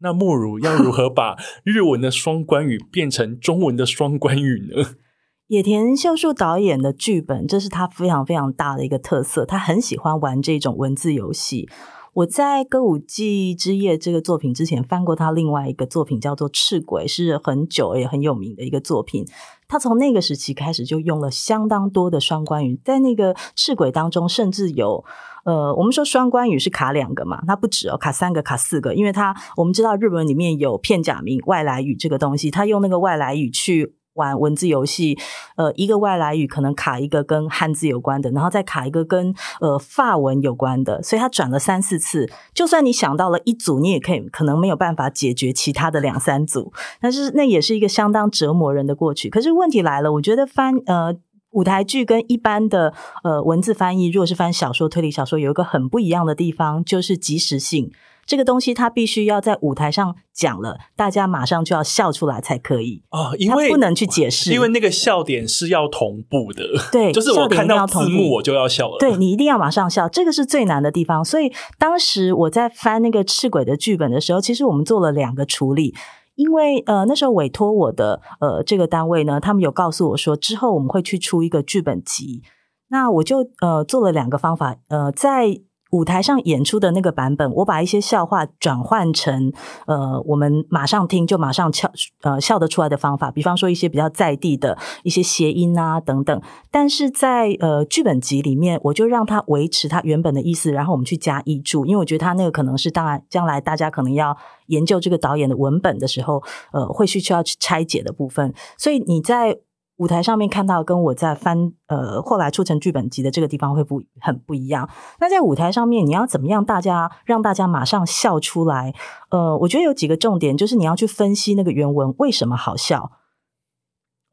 那莫如要如何把日文的双关语变成中文的双关语呢？[laughs] 野田秀树导演的剧本，这是他非常非常大的一个特色，他很喜欢玩这种文字游戏。我在《歌舞伎之夜》这个作品之前翻过他另外一个作品，叫做《赤鬼》，是很久也很有名的一个作品。他从那个时期开始就用了相当多的双关语，在那个《赤鬼》当中，甚至有呃，我们说双关语是卡两个嘛，它不止哦，卡三个、卡四个，因为他我们知道日文里面有片假名外来语这个东西，他用那个外来语去。玩文字游戏，呃，一个外来语可能卡一个跟汉字有关的，然后再卡一个跟呃法文有关的，所以他转了三四次。就算你想到了一组，你也可以可能没有办法解决其他的两三组，但是那也是一个相当折磨人的过去。可是问题来了，我觉得翻呃舞台剧跟一般的呃文字翻译，如果是翻小说、推理小说，有一个很不一样的地方，就是即时性。这个东西他必须要在舞台上讲了，大家马上就要笑出来才可以啊，因为不能去解释，因为那个笑点是要同步的。对，[laughs] 就是我看到字幕我就要笑了。对，你一定要马上笑，这个是最难的地方。所以当时我在翻那个赤鬼的剧本的时候，其实我们做了两个处理。因为呃那时候委托我的呃这个单位呢，他们有告诉我说，之后我们会去出一个剧本集，那我就呃做了两个方法，呃在。舞台上演出的那个版本，我把一些笑话转换成呃，我们马上听就马上笑呃笑得出来的方法，比方说一些比较在地的一些谐音啊等等。但是在呃剧本集里面，我就让它维持它原本的意思，然后我们去加译注，因为我觉得它那个可能是当然将来大家可能要研究这个导演的文本的时候，呃会需要去拆解的部分。所以你在。舞台上面看到跟我在翻呃后来出成剧本集的这个地方会不很不一样。那在舞台上面，你要怎么样大家让大家马上笑出来？呃，我觉得有几个重点，就是你要去分析那个原文为什么好笑。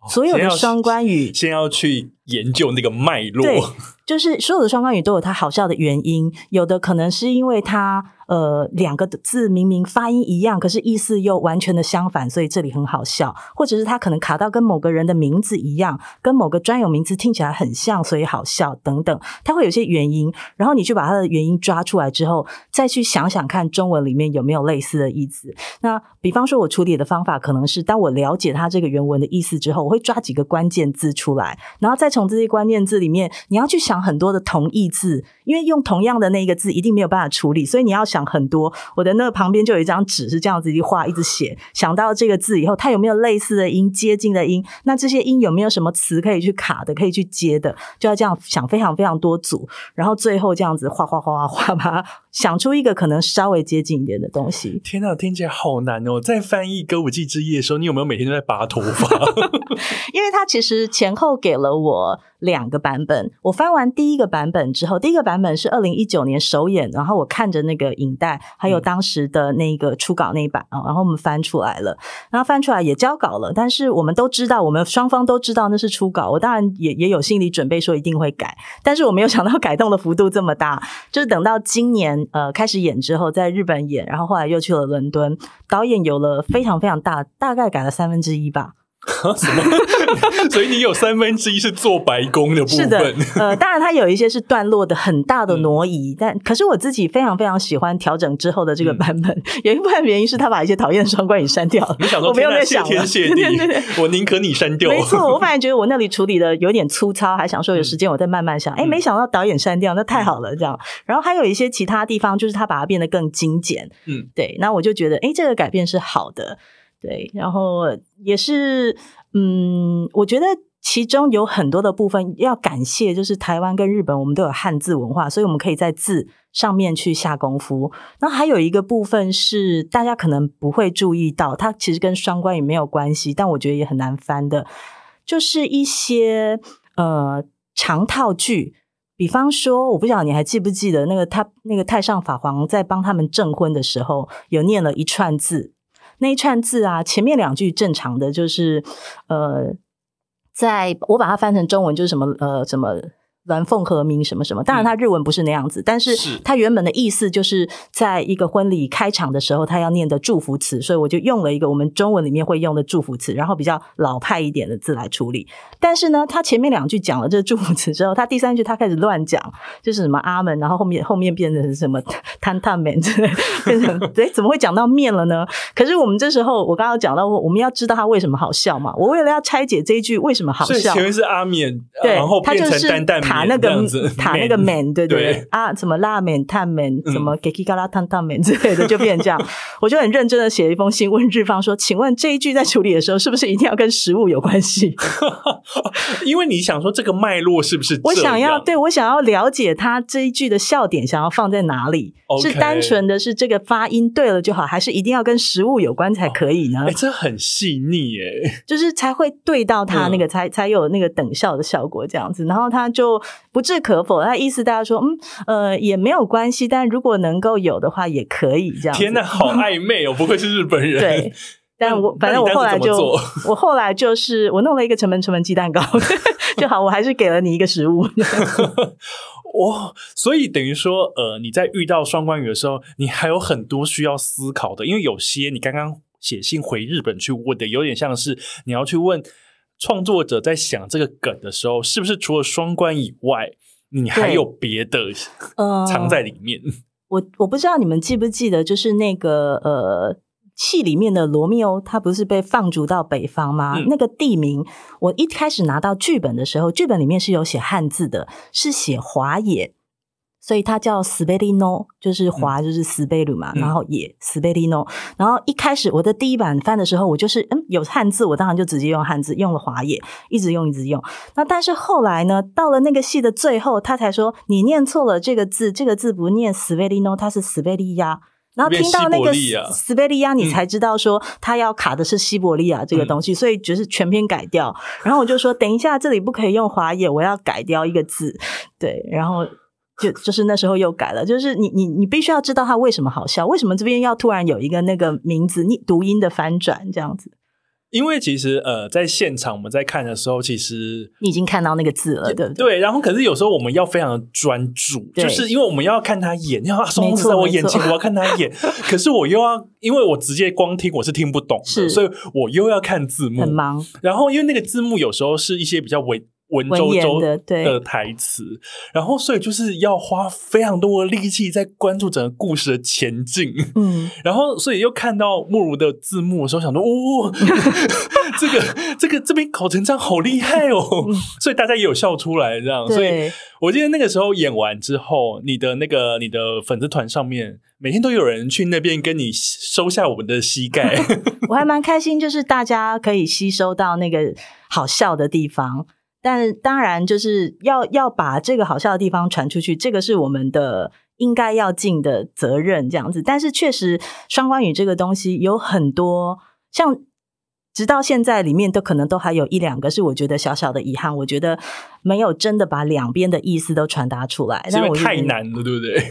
所有的双关语先要去研究那个脉络，对，就是所有的双关语都有它好笑的原因，有的可能是因为它。呃，两个字明明发音一样，可是意思又完全的相反，所以这里很好笑。或者是他可能卡到跟某个人的名字一样，跟某个专有名词听起来很像，所以好笑等等。他会有些原因，然后你去把他的原因抓出来之后，再去想想看中文里面有没有类似的意思。那比方说，我处理的方法可能是，当我了解他这个原文的意思之后，我会抓几个关键字出来，然后再从这些关键字里面，你要去想很多的同义字，因为用同样的那一个字一定没有办法处理，所以你要。想很多，我的那个旁边就有一张纸是这样子一画，一直写。想到这个字以后，它有没有类似的音、接近的音？那这些音有没有什么词可以去卡的、可以去接的？就要这样想非常非常多组，然后最后这样子画画画画画，把它想出一个可能稍微接近一点的东西。天哪，听起来好难哦！在翻译《歌舞伎之夜》的时候，你有没有每天都在拔头发？[laughs] 因为它其实前后给了我。两个版本，我翻完第一个版本之后，第一个版本是二零一九年首演，然后我看着那个影带，还有当时的那个初稿那一版啊，然后我们翻出来了，然后翻出来也交稿了，但是我们都知道，我们双方都知道那是初稿，我当然也也有心理准备说一定会改，但是我没有想到改动的幅度这么大，就是等到今年呃开始演之后，在日本演，然后后来又去了伦敦，导演有了非常非常大，大概改了三分之一吧。[laughs] 什么？[laughs] 所以你有三分之一是做白宫的部分？是的，呃，当然它有一些是段落的很大的挪移，嗯、但可是我自己非常非常喜欢调整之后的这个版本。嗯、[laughs] 有一部分原因是他把一些讨厌的双关语删掉了。你想说我没有在想，谢天谢地，对对对，我宁可你删掉。没错，我反而觉得我那里处理的有点粗糙，还想说有时间我再慢慢想。哎、嗯，没想到导演删掉，那太好了，这样。然后还有一些其他地方，就是他把它变得更精简。嗯，对。那我就觉得，哎，这个改变是好的。对，然后也是，嗯，我觉得其中有很多的部分要感谢，就是台湾跟日本，我们都有汉字文化，所以我们可以在字上面去下功夫。然后还有一个部分是大家可能不会注意到，它其实跟双关语没有关系，但我觉得也很难翻的，就是一些呃长套句，比方说，我不晓得你还记不记得那个他那个太上法皇在帮他们证婚的时候，有念了一串字。那一串字啊，前面两句正常的就是，呃，在我把它翻成中文就是什么呃什么。鸾凤和鸣什么什么，当然他日文不是那样子，嗯、但是他原本的意思就是在一个婚礼开场的时候，他要念的祝福词，所以我就用了一个我们中文里面会用的祝福词，然后比较老派一点的字来处理。但是呢，他前面两句讲了这祝福词之后，他第三句他开始乱讲，就是什么阿门，然后后面后面变成什么坦坦面之类，[laughs] 变成 [laughs] 哎怎么会讲到面了呢？可是我们这时候我刚刚讲到，我们要知道他为什么好笑嘛？我为了要拆解这一句为什么好笑，前面是阿面，对，然后变成担担面。塔那个塔那个面，对对对啊，什么拉面、烫面，什么给基嘎拉烫烫面之类的，就变成这样。[laughs] 我就很认真的写了一封信问日方说：“请问这一句在处理的时候，是不是一定要跟食物有关系？” [laughs] 因为你想说这个脉络是不是？我想要对我想要了解他这一句的笑点，想要放在哪里？是单纯的是这个发音对了就好，还是一定要跟食物有关才可以呢？哎，这很细腻哎，就是才会对到他那个，才才有那个等效的效果这样子。然后他就不。置可否，那意思大家说，嗯，呃，也没有关系，但如果能够有的话，也可以这样。天哪，好 [laughs] 暧昧哦！不愧是日本人。对，[laughs] 但我反正我后来就，我后来就是我弄了一个城门城门鸡蛋糕 [laughs] 就好，我还是给了你一个食物。哇，所以等于说，呃，你在遇到双关语的时候，你还有很多需要思考的，因为有些你刚刚写信回日本去问的，有点像是你要去问创作者在想这个梗的时候，是不是除了双关以外，你还有别的藏在里面？呃、我我不知道你们记不记得，就是那个呃。戏里面的罗密欧，他不是被放逐到北方吗？嗯、那个地名，我一开始拿到剧本的时候，剧本里面是有写汉字的，是写华野，所以它叫斯贝利诺，就是华就是斯贝鲁嘛，嗯、然后野斯贝利诺。然后一开始我的第一版翻的时候，我就是嗯有汉字，我当然就直接用汉字用了华也，一直用一直用。那但是后来呢，到了那个戏的最后，他才说你念错了这个字，这个字不念斯贝利诺，它是斯贝利亚。然后听到那个斯贝利亚，你才知道说他要卡的是西伯利亚这个东西，嗯、所以就是全篇改掉。然后我就说，等一下这里不可以用华野，我要改掉一个字。对，然后就就是那时候又改了，就是你你你必须要知道他为什么好笑，为什么这边要突然有一个那个名字你读音的翻转这样子。因为其实呃，在现场我们在看的时候，其实你已经看到那个字了，对不对？对。然后，可是有时候我们要非常的专注，就是因为我们要看他演，要他说话在我眼前，我要看他演。可是我又要，因为我直接光听我是听不懂的，是所以我又要看字幕，很忙。然后，因为那个字幕有时候是一些比较微。文绉绉的台词，然后所以就是要花非常多的力气在关注整个故事的前进，嗯，然后所以又看到莫如的字幕的时候，想说，哦，[laughs] [laughs] 这个这个这边搞成这样好厉害哦，所以大家也有笑出来，这样，所以我记得那个时候演完之后，你的那个你的粉丝团上面每天都有人去那边跟你收下我们的膝盖，[laughs] 我还蛮开心，就是大家可以吸收到那个好笑的地方。但当然，就是要要把这个好笑的地方传出去，这个是我们的应该要尽的责任，这样子。但是确实，双关语这个东西有很多，像直到现在里面都可能都还有一两个是我觉得小小的遗憾，我觉得没有真的把两边的意思都传达出来，因为太难了，对不对？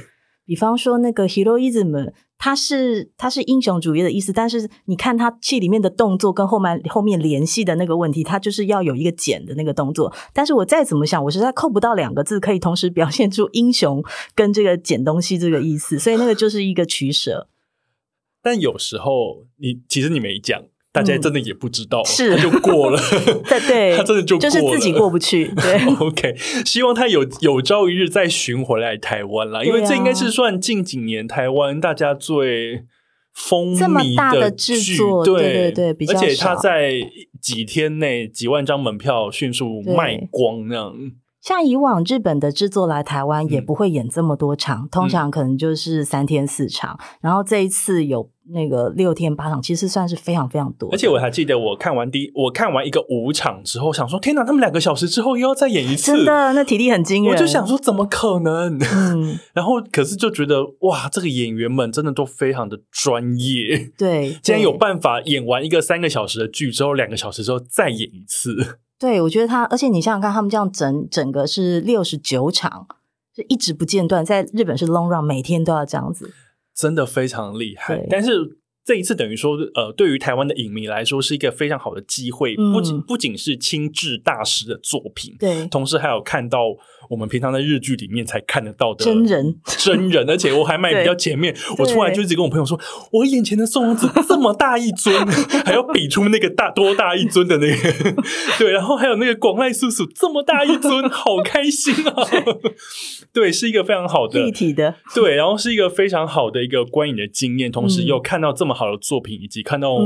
比方说那个 heroism，它是它是英雄主义的意思，但是你看它戏里面的动作跟后面后面联系的那个问题，它就是要有一个剪的那个动作。但是我再怎么想，我实在扣不到两个字可以同时表现出英雄跟这个减东西这个意思，所以那个就是一个取舍。[laughs] 但有时候你其实你没讲。大家真的也不知道，是、嗯、就过了，[laughs] 对对，他真的就过了，就是自己过不去。对，[laughs] OK，希望他有有朝一日再寻回来台湾啦，因为这应该是算近几年台湾大家最风靡的制作，对。对对，对，而且他在几天内几万张门票迅速卖光那样。像以往日本的制作来台湾也不会演这么多场，嗯、通常可能就是三天四场，嗯、然后这一次有那个六天八场，其实算是非常非常多。而且我还记得我看完第一，我看完一个五场之后，想说天哪，他们两个小时之后又要再演一次，真的，那体力很惊人。我就想说怎么可能？嗯，[laughs] 然后可是就觉得哇，这个演员们真的都非常的专业。对，[laughs] 竟然有办法演完一个三个小时的剧之后，两个小时之后再演一次。[laughs] 对，我觉得他，而且你想想看，他们这样整整个是六十九场，是一直不间断，在日本是 long run，每天都要这样子，真的非常厉害。但是。这一次等于说，呃，对于台湾的影迷来说是一个非常好的机会，嗯、不仅不仅是亲至大师的作品，对，同时还有看到我们平常在日剧里面才看得到的真人真人，而且我还买比较前面，我出来就一直跟我朋友说，我眼前的松隆子这么大一尊，[laughs] 还要比出那个大多大一尊的那个，[laughs] 对，然后还有那个广濑叔叔这么大一尊，好开心啊！[laughs] 对，是一个非常好的立体的，对，然后是一个非常好的一个观影的经验，同时又看到这么。好的作品，以及看到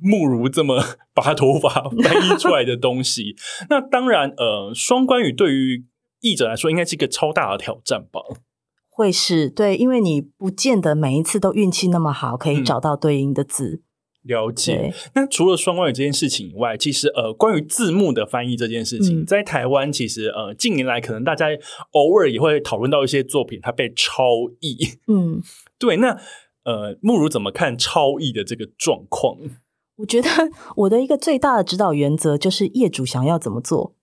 慕如这么 [laughs] 拔头发 [laughs] 翻译出来的东西，嗯、那当然，呃，双关语对于译者来说，应该是一个超大的挑战吧？会是对，因为你不见得每一次都运气那么好，可以找到对应的字。嗯、了解。那除了双关语这件事情以外，其实呃，关于字幕的翻译这件事情，嗯、在台湾其实呃，近年来可能大家偶尔也会讨论到一些作品它被超译。嗯，对，那。呃，慕如怎么看超译的这个状况？[laughs] 我觉得我的一个最大的指导原则就是业主想要怎么做。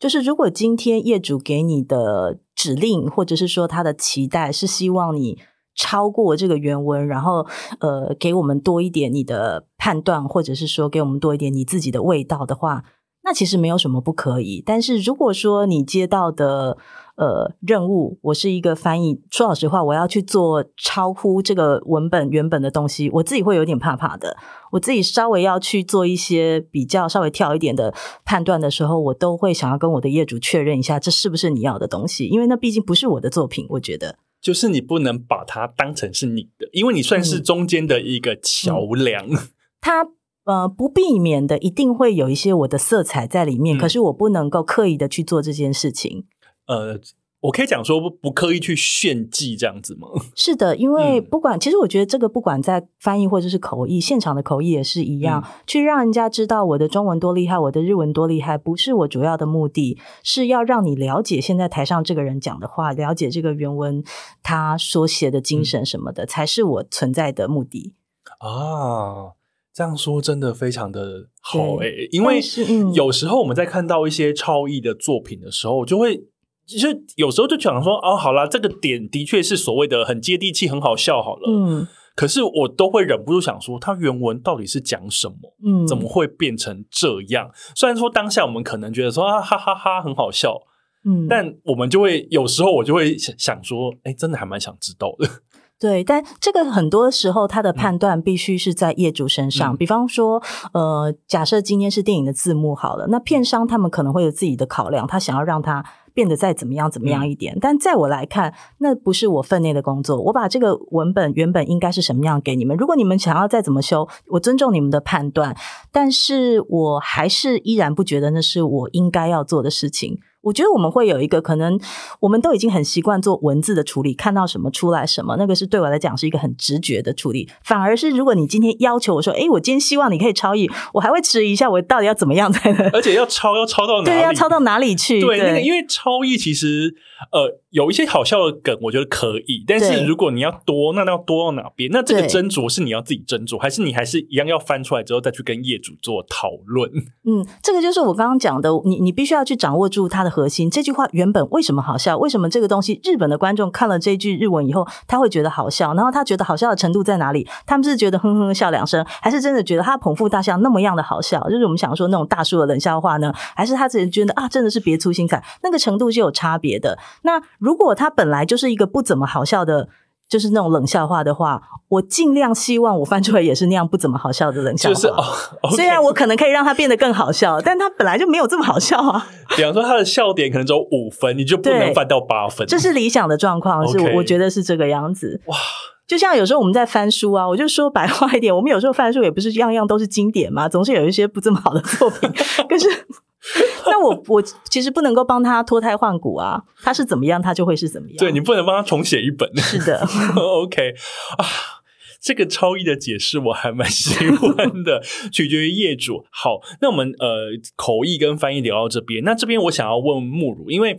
就是如果今天业主给你的指令，或者是说他的期待是希望你超过这个原文，然后呃给我们多一点你的判断，或者是说给我们多一点你自己的味道的话，那其实没有什么不可以。但是如果说你接到的呃任务，我是一个翻译。说老实话，我要去做超乎这个文本原本的东西，我自己会有点怕怕的。我自己稍微要去做一些比较稍微跳一点的判断的时候，我都会想要跟我的业主确认一下，这是不是你要的东西？因为那毕竟不是我的作品，我觉得。就是你不能把它当成是你的，因为你算是中间的一个桥梁。[laughs] 嗯嗯、它呃不避免的一定会有一些我的色彩在里面，嗯、可是我不能够刻意的去做这件事情。呃。我可以讲说不不刻意去炫技这样子吗？[laughs] 是的，因为不管、嗯、其实我觉得这个不管在翻译或者是口译，现场的口译也是一样，嗯、去让人家知道我的中文多厉害，我的日文多厉害，不是我主要的目的，是要让你了解现在台上这个人讲的话，了解这个原文他所写的精神什么的，嗯、才是我存在的目的啊。这样说真的非常的好诶、欸，因为有时候我们在看到一些超译的作品的时候，就会。其实有时候就讲说哦，好啦，这个点的确是所谓的很接地气、很好笑，好了。嗯，可是我都会忍不住想说，它原文到底是讲什么？嗯，怎么会变成这样？虽然说当下我们可能觉得说啊哈哈哈很好笑，嗯，但我们就会有时候我就会想想说，哎，真的还蛮想知道的。对，但这个很多时候他的判断必须是在业主身上。嗯、比方说，呃，假设今天是电影的字幕好了，那片商他们可能会有自己的考量，他想要让它。变得再怎么样怎么样一点，嗯、但在我来看，那不是我分内的工作。我把这个文本原本应该是什么样给你们，如果你们想要再怎么修，我尊重你们的判断，但是我还是依然不觉得那是我应该要做的事情。我觉得我们会有一个可能，我们都已经很习惯做文字的处理，看到什么出来什么，那个是对我来讲是一个很直觉的处理。反而是如果你今天要求我说，哎，我今天希望你可以超译，我还会迟疑一下，我到底要怎么样才能？而且要超要超到哪里？对，要超到哪里去？对，对那个因为超译其实呃有一些好笑的梗，我觉得可以。但是如果你要多，那要多到哪边？那这个斟酌是你要自己斟酌，还是你还是一样要翻出来之后再去跟业主做讨论？嗯，这个就是我刚刚讲的，你你必须要去掌握住它的核心。这句话。原本为什么好笑？为什么这个东西日本的观众看了这句日文以后，他会觉得好笑？然后他觉得好笑的程度在哪里？他们是觉得哼哼笑两声，还是真的觉得他捧腹大笑那么样的好笑？就是我们想说那种大叔的冷笑话呢？还是他自己觉得啊，真的是别出心裁？那个程度是有差别的。那如果他本来就是一个不怎么好笑的。就是那种冷笑话的话，我尽量希望我翻出来也是那样不怎么好笑的冷笑话。就是、哦 okay、虽然我可能可以让它变得更好笑，但它本来就没有这么好笑啊。比方说，它的笑点可能只有五分，你就不能翻到八分。这是理想的状况，是我我觉得是这个样子。哇，就像有时候我们在翻书啊，我就说白话一点，我们有时候翻书也不是样样都是经典嘛，总是有一些不这么好的作品。[laughs] 可是。[laughs] 那我我其实不能够帮他脱胎换骨啊，他是怎么样，他就会是怎么样。对，你不能帮他重写一本。是的，[laughs] OK 啊，这个超译的解释我还蛮喜欢的，取决于业主。好，那我们呃口译跟翻译聊到这边，那这边我想要问慕如，因为。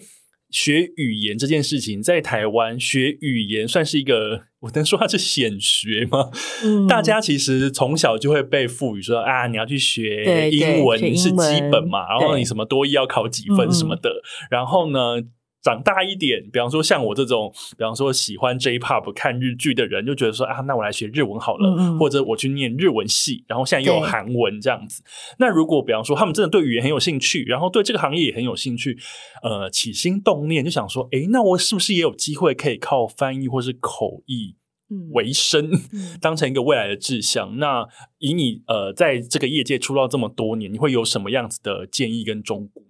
学语言这件事情，在台湾学语言算是一个，我能说它是显学吗？嗯，大家其实从小就会被赋予说啊，你要去学英文是基本嘛，然后你什么多一要考几分什么的，嗯，然后呢，长大一点，比方说像我这种，比方说喜欢 J-Pop 看日剧的人，就觉得说啊，那我来学日文好了，嗯、或者我去念日文系，然后现在又有韩文这样子。那如果比方说他们真的对语言很有兴趣，然后对这个行业也很有兴趣，呃，起心动念就想说，诶，那我是不是也有机会可以靠翻译或是口译为生，嗯、当成一个未来的志向？那以你呃在这个业界出道这么多年，你会有什么样子的建议跟忠告？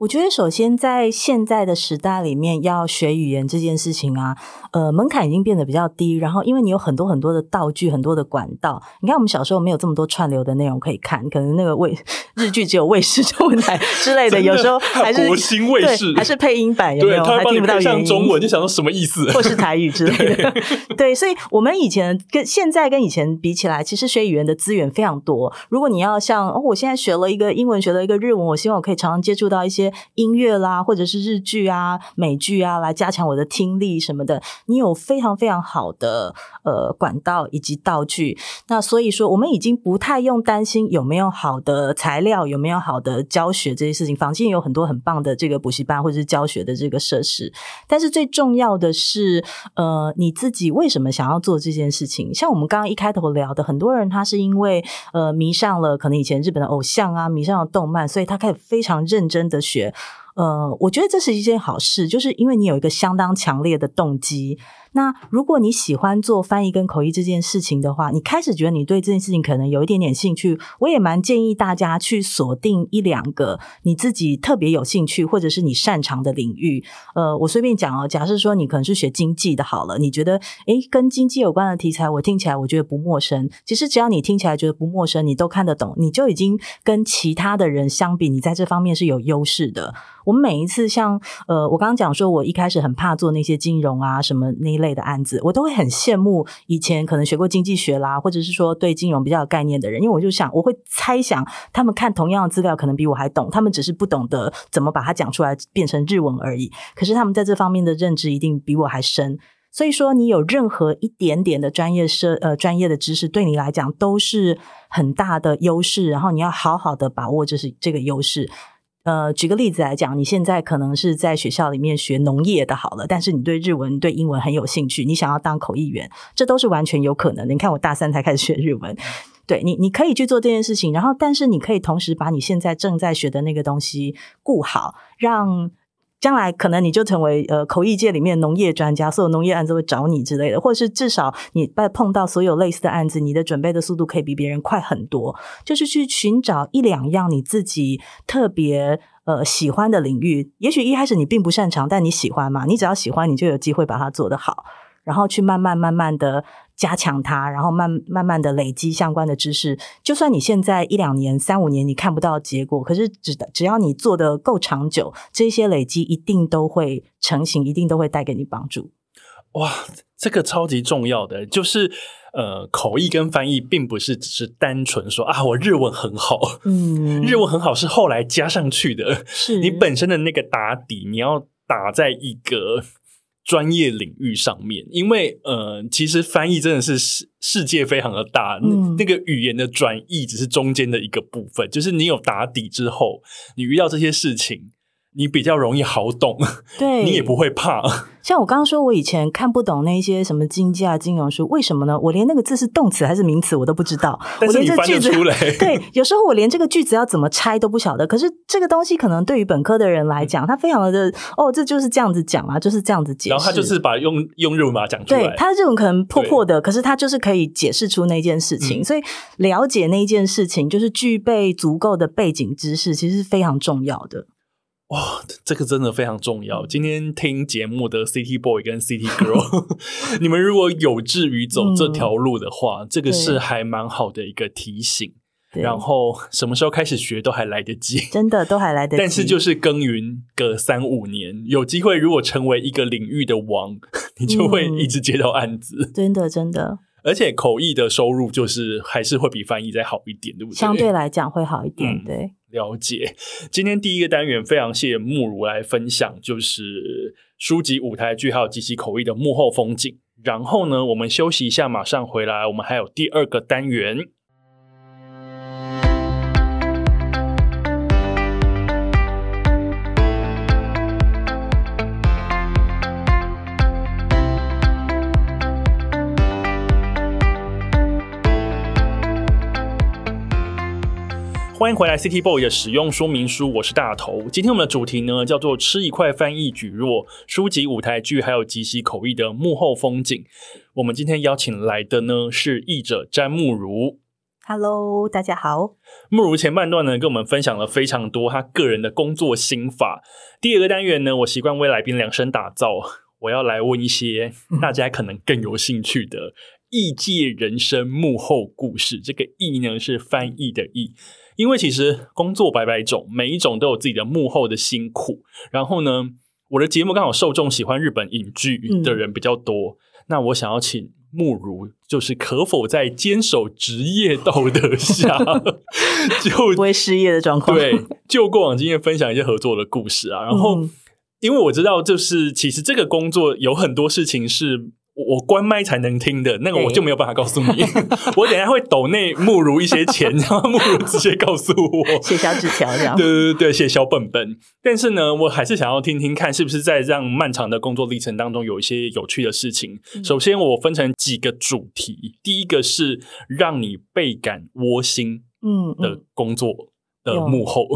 我觉得，首先在现在的时代里面，要学语言这件事情啊，呃，门槛已经变得比较低。然后，因为你有很多很多的道具，很多的管道。你看，我们小时候没有这么多串流的内容可以看，可能那个卫日剧只有卫视中文台之类的，有时候还是国新卫视，还是配音版，有没有？还听不到原音。中文就想说什么意思？或是台语之类的。[laughs] 对，对，所以我们以前跟现在跟以前比起来，其实学语言的资源非常多。如果你要像哦，我现在学了一个英文，学了一个日文，我希望我可以常常接触到一些。音乐啦，或者是日剧啊、美剧啊，来加强我的听力什么的。你有非常非常好的呃管道以及道具，那所以说我们已经不太用担心有没有好的材料，有没有好的教学这些事情。坊间有很多很棒的这个补习班或者是教学的这个设施，但是最重要的是，呃，你自己为什么想要做这件事情？像我们刚刚一开头聊的，很多人他是因为呃迷上了可能以前日本的偶像啊，迷上了动漫，所以他开始非常认真的学。呃，我觉得这是一件好事，就是因为你有一个相当强烈的动机。那如果你喜欢做翻译跟口译这件事情的话，你开始觉得你对这件事情可能有一点点兴趣，我也蛮建议大家去锁定一两个你自己特别有兴趣或者是你擅长的领域。呃，我随便讲哦，假设说你可能是学经济的，好了，你觉得诶跟经济有关的题材，我听起来我觉得不陌生。其实只要你听起来觉得不陌生，你都看得懂，你就已经跟其他的人相比，你在这方面是有优势的。我们每一次像呃，我刚刚讲说，我一开始很怕做那些金融啊什么那一类的案子，我都会很羡慕以前可能学过经济学啦，或者是说对金融比较有概念的人，因为我就想，我会猜想他们看同样的资料可能比我还懂，他们只是不懂得怎么把它讲出来变成日文而已。可是他们在这方面的认知一定比我还深，所以说你有任何一点点的专业设呃专业的知识，对你来讲都是很大的优势，然后你要好好的把握这是这个优势。呃，举个例子来讲，你现在可能是在学校里面学农业的，好了，但是你对日文、对英文很有兴趣，你想要当口译员，这都是完全有可能的。你看，我大三才开始学日文，对你，你可以去做这件事情，然后，但是你可以同时把你现在正在学的那个东西顾好，让。将来可能你就成为呃口译界里面农业专家，所有农业案子会找你之类的，或者是至少你在碰到所有类似的案子，你的准备的速度可以比别人快很多。就是去寻找一两样你自己特别呃喜欢的领域，也许一开始你并不擅长，但你喜欢嘛，你只要喜欢，你就有机会把它做得好，然后去慢慢慢慢的。加强它，然后慢慢慢的累积相关的知识。就算你现在一两年、三五年你看不到结果，可是只只要你做的够长久，这些累积一定都会成型，一定都会带给你帮助。哇，这个超级重要的就是，呃，口译跟翻译并不是只是单纯说啊，我日文很好，嗯，日文很好是后来加上去的，是你本身的那个打底，你要打在一个。专业领域上面，因为呃，其实翻译真的是世世界非常的大，嗯，那个语言的转译只是中间的一个部分，就是你有打底之后，你遇到这些事情。你比较容易好懂，对，你也不会怕。像我刚刚说，我以前看不懂那些什么经济啊、金融书，为什么呢？我连那个字是动词还是名词我都不知道。但是你翻得出来，[laughs] 对，有时候我连这个句子要怎么拆都不晓得。可是这个东西可能对于本科的人来讲，他非常的哦，这就是这样子讲啊，就是这样子解释。然后他就是把用用日文把它讲出来，对，他这种可能破破的，可是他就是可以解释出那件事情。所以了解那件事情，就是具备足够的背景知识，其实是非常重要的。哇，这个真的非常重要。今天听节目的 City Boy 跟 City Girl，[laughs] 你们如果有志于走这条路的话，嗯，这个是还蛮好的一个提醒。然后什么时候开始学都还来得及，真的都还来得及。但是就是耕耘个三五年，有机会如果成为一个领域的王，[laughs] 你就会一直接到案子。嗯，真的，真的。而且口译的收入就是还是会比翻译再好一点，对不对？相对来讲会好一点，嗯，对。了解，今天第一个单元非常谢谢慕如来分享，就是书籍、舞台剧还有及其口译的幕后风景。然后呢，我们休息一下，马上回来，我们还有第二个单元。欢迎回来，City Boy 的使用说明书，我是大头。今天我们的主题呢，叫做“吃一块翻译举弱”，书籍、舞台剧还有即席口译的幕后风景。我们今天邀请来的呢是译者詹慕如。Hello，大家好。慕如前半段呢，跟我们分享了非常多他个人的工作心法。第二个单元呢，我习惯为来宾量身打造，我要来问一些大家可能更有兴趣的译界人生幕后故事。这个“译”呢，是翻译的“译”。因为其实工作百百种，每一种都有自己的幕后的辛苦。然后呢，我的节目刚好受众喜欢日本影剧的人比较多。嗯、那我想要请慕如，就是可否在坚守职业道德下，[laughs] 就不会失业的状况？对，就过往经验分享一些合作的故事啊。然后，嗯、因为我知道，就是其实这个工作有很多事情是。我关麦才能听的那个，我就没有办法告诉你。[laughs] 我等下会抖内慕如一些钱，[laughs] 然后慕如直接告诉我写小纸条这样。对对对，写小本本。但是呢，我还是想要听听看，是不是在这样漫长的工作历程当中有一些有趣的事情。嗯、首先，我分成几个主题，第一个是让你倍感窝心，嗯的工作的幕后。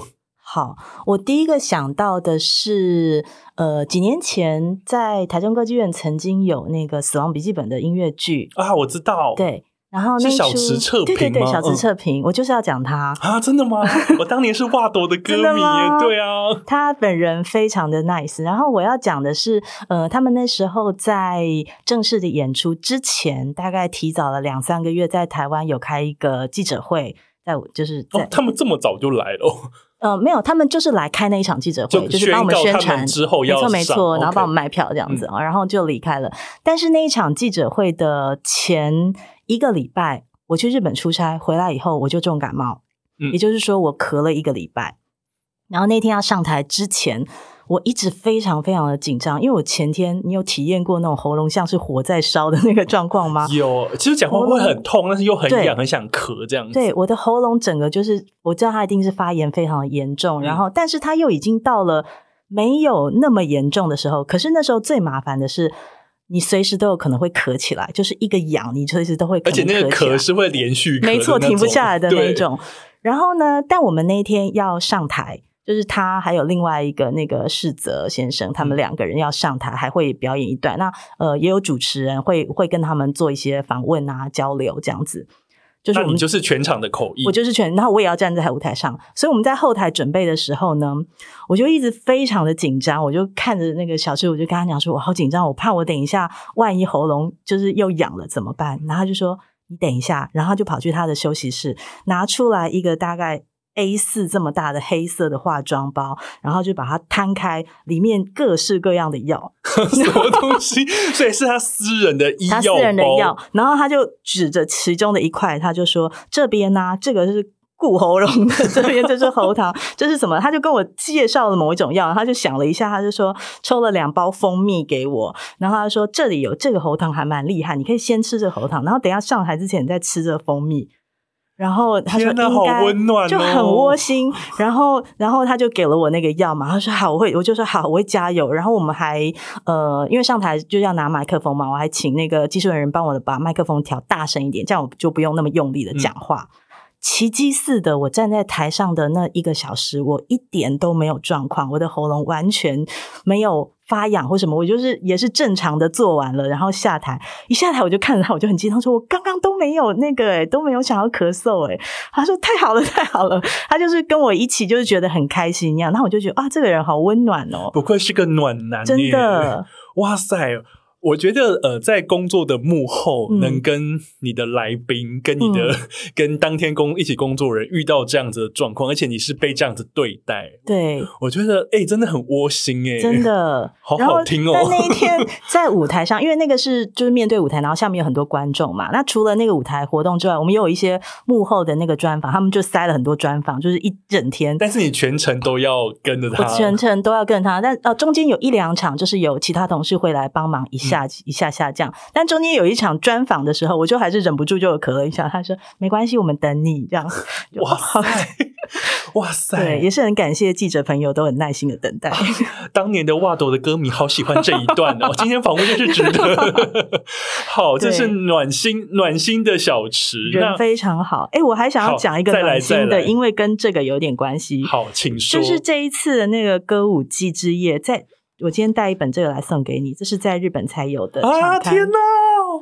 好，我第一个想到的是，呃，几年前在台中歌剧院曾经有那个《死亡笔记本》的音乐剧啊，我知道，对。然后那是小池测评对对对，小池测评，嗯、我就是要讲他啊，真的吗？我当年是 [laughs] 华朵的歌迷，对啊，他本人非常的 nice。然后我要讲的是，呃，他们那时候在正式的演出之前，大概提早了两三个月，在台湾有开一个记者会，在就是在、哦，他们这么早就来了。呃，没有，他们就是来开那一场记者会，就，就是帮我们宣传之后要，没错没错，然后帮我们卖票这样子.然后就离开了。但是那一场记者会的前一个礼拜，我去日本出差回来以后，我就重感冒，嗯，也就是说我咳了一个礼拜。然后那天要上台之前。我一直非常非常的紧张，因为我前天你有体验过那种喉咙像是火在烧的那个状况吗？[laughs] 有，其实讲话会很痛，但是又很痒，很想咳这样子。对，我的喉咙整个就是，我知道它一定是发炎非常的严重，嗯、然后但是它又已经到了没有那么严重的时候。可是那时候最麻烦的是，你随时都有可能会咳起来，就是一个痒，你随时都会咳起来，而且那个咳是会连续咳，没错，停不下来的那种。然后呢，但我们那一天要上台。就是他还有另外一个那个世泽先生，他们两个人要上台，还会表演一段。那呃，也有主持人会会跟他们做一些访问啊、交流这样子。就是我们就是全场的口译，我就是全，然后我也要站在舞台上，所以我们在后台准备的时候呢，我就一直非常的紧张，我就看着那个小师，我就跟他讲说，我好紧张，我怕我等一下万一喉咙就是又痒了怎么办？然后他就说你等一下，然后他就跑去他的休息室，拿出来一个大概。A 四这么大的黑色的化妆包，然后就把它摊开，里面各式各样的药，[laughs] 什么东西？[laughs] 所以是他私人的医药包，他私人的药。然后他就指着其中的一块，他就说：“这边呢、啊，这个是顾喉咙的，这边就是喉糖，这是什么？”他就跟我介绍了某一种药，他就想了一下，他就说抽了两包蜂蜜给我，然后他说：“这里有这个喉糖，还蛮厉害，你可以先吃这个喉糖，然后等一下上台之前你再吃这个蜂蜜。”然后他说应该就很窝心，然后然后他就给了我那个药嘛，他说好，我会，我就说好，我会加油。然后我们还呃，因为上台就要拿麦克风嘛，我还请那个技术人员帮我把麦克风调大声一点，这样我就不用那么用力的讲话。嗯奇迹似的，我站在台上的那一个小时，我一点都没有状况，我的喉咙完全没有发痒或什么，我就是也是正常的做完了，然后下台，一下台我就看着他，我就很激动，说我刚刚都没有那个诶，都没有想要咳嗽诶。他说太好了，太好了，他就是跟我一起就是觉得很开心一样，那我就觉得啊，这个人好温暖哦，不愧是个暖男，真的，哇塞。我觉得，呃，在工作的幕后，能跟你的来宾、嗯、跟你的、嗯、[laughs] 跟当天工一起工作人遇到这样子的状况，而且你是被这样子对待，对，我觉得，哎、欸，真的很窝心、欸，哎，真的，[laughs] 好好听哦。但那一天 [laughs] 在舞台上，因为那个是就是面对舞台，然后下面有很多观众嘛。那除了那个舞台活动之外，我们也有一些幕后的那个专访，他们就塞了很多专访，就是一整天。但是你全程都要跟着他，我全程都要跟着他。但呃，中间有一两场，就是有其他同事会来帮忙一下、嗯、一下下。降，但中间有一场专访的时候，我就还是忍不住就有咳了一下。他说：“没关系，我们等你。”这样，[laughs] [laughs] 哇塞，哇塞，对，也是很感谢记者朋友都很耐心的等待。当年的瓦朵的歌迷好喜欢这一段哦，今天访问就是值得。[laughs] 好，这是暖心暖心的小池，人非常好。哎，我还想要讲一个暖心的，因为跟这个有点关系。好，请说。就是这一次的那个歌舞伎之夜，在。我今天带一本这个来送给你，这是在日本才有的啊！天哪，